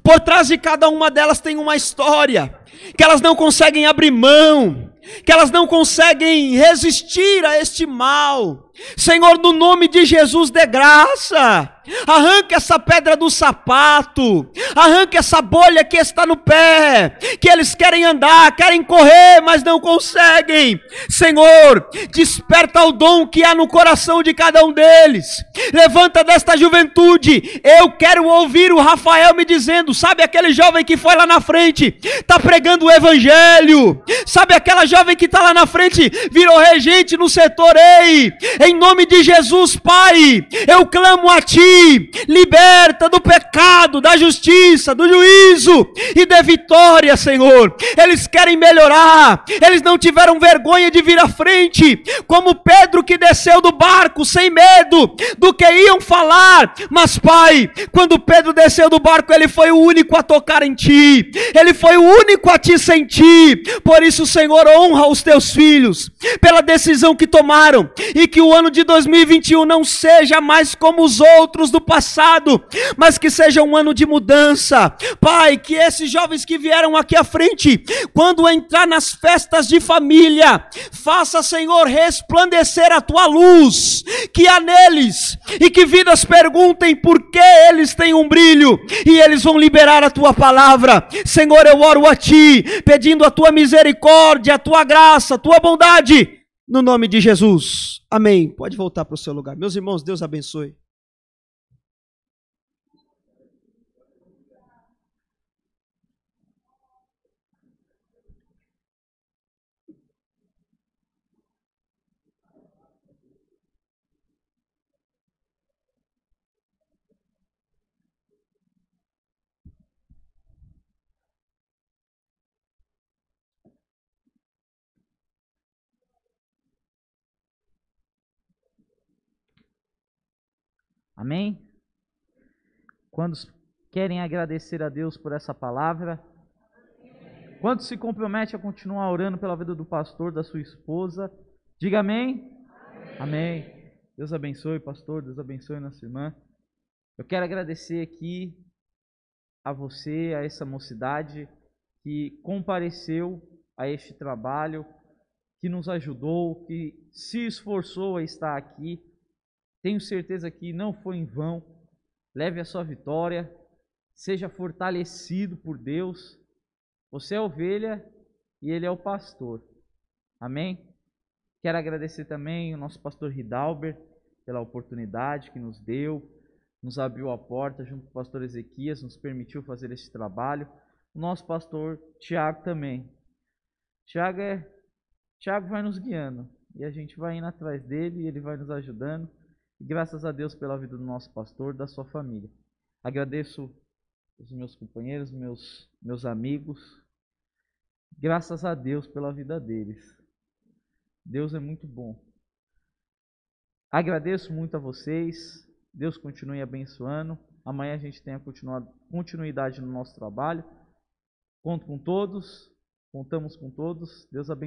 Por trás de cada uma delas tem uma história que elas não conseguem abrir mão, que elas não conseguem resistir a este mal. Senhor, no nome de Jesus, dê graça Arranque essa pedra do sapato. Arranque essa bolha que está no pé. Que eles querem andar, querem correr, mas não conseguem. Senhor, desperta o dom que há no coração de cada um deles. Levanta desta juventude. Eu quero ouvir o Rafael me dizendo: sabe aquele jovem que foi lá na frente, está pregando o evangelho? Sabe aquela jovem que está lá na frente, virou regente no setor? Ei, em nome de Jesus, Pai, eu clamo a Ti liberta do pecado, da justiça, do juízo e da vitória, Senhor. Eles querem melhorar, eles não tiveram vergonha de vir à frente, como Pedro que desceu do barco sem medo do que iam falar. Mas, Pai, quando Pedro desceu do barco, ele foi o único a tocar em Ti, ele foi o único a te sentir. Por isso, Senhor, honra os teus filhos pela decisão que tomaram e que o ano de 2021 não seja mais como os outros do passado, mas que seja um ano de mudança. Pai, que esses jovens que vieram aqui à frente, quando entrar nas festas de família, faça, Senhor, resplandecer a tua luz que há neles e que vidas perguntem por que eles têm um brilho e eles vão liberar a tua palavra. Senhor, eu oro a ti, pedindo a tua misericórdia, a tua graça, a tua bondade, no nome de Jesus. Amém. Pode voltar para o seu lugar. Meus irmãos, Deus abençoe. Amém? Quantos querem agradecer a Deus por essa palavra? Quantos se compromete a continuar orando pela vida do pastor, da sua esposa? Diga amém. Amém. amém. Deus abençoe, pastor. Deus abençoe nossa irmã. Eu quero agradecer aqui a você, a essa mocidade que compareceu a este trabalho, que nos ajudou, que se esforçou a estar aqui. Tenho certeza que não foi em vão. Leve a sua vitória. Seja fortalecido por Deus. Você é ovelha e ele é o pastor. Amém? Quero agradecer também o nosso pastor Ridalber pela oportunidade que nos deu, nos abriu a porta junto com o pastor Ezequias, nos permitiu fazer esse trabalho. O nosso pastor Tiago também. Tiago é Tiago vai nos guiando e a gente vai indo atrás dele e ele vai nos ajudando. E graças a Deus pela vida do nosso pastor, da sua família. Agradeço os meus companheiros, meus, meus amigos. Graças a Deus pela vida deles. Deus é muito bom. Agradeço muito a vocês. Deus continue abençoando. Amanhã a gente tem a continuidade no nosso trabalho. Conto com todos. Contamos com todos. Deus abençoe.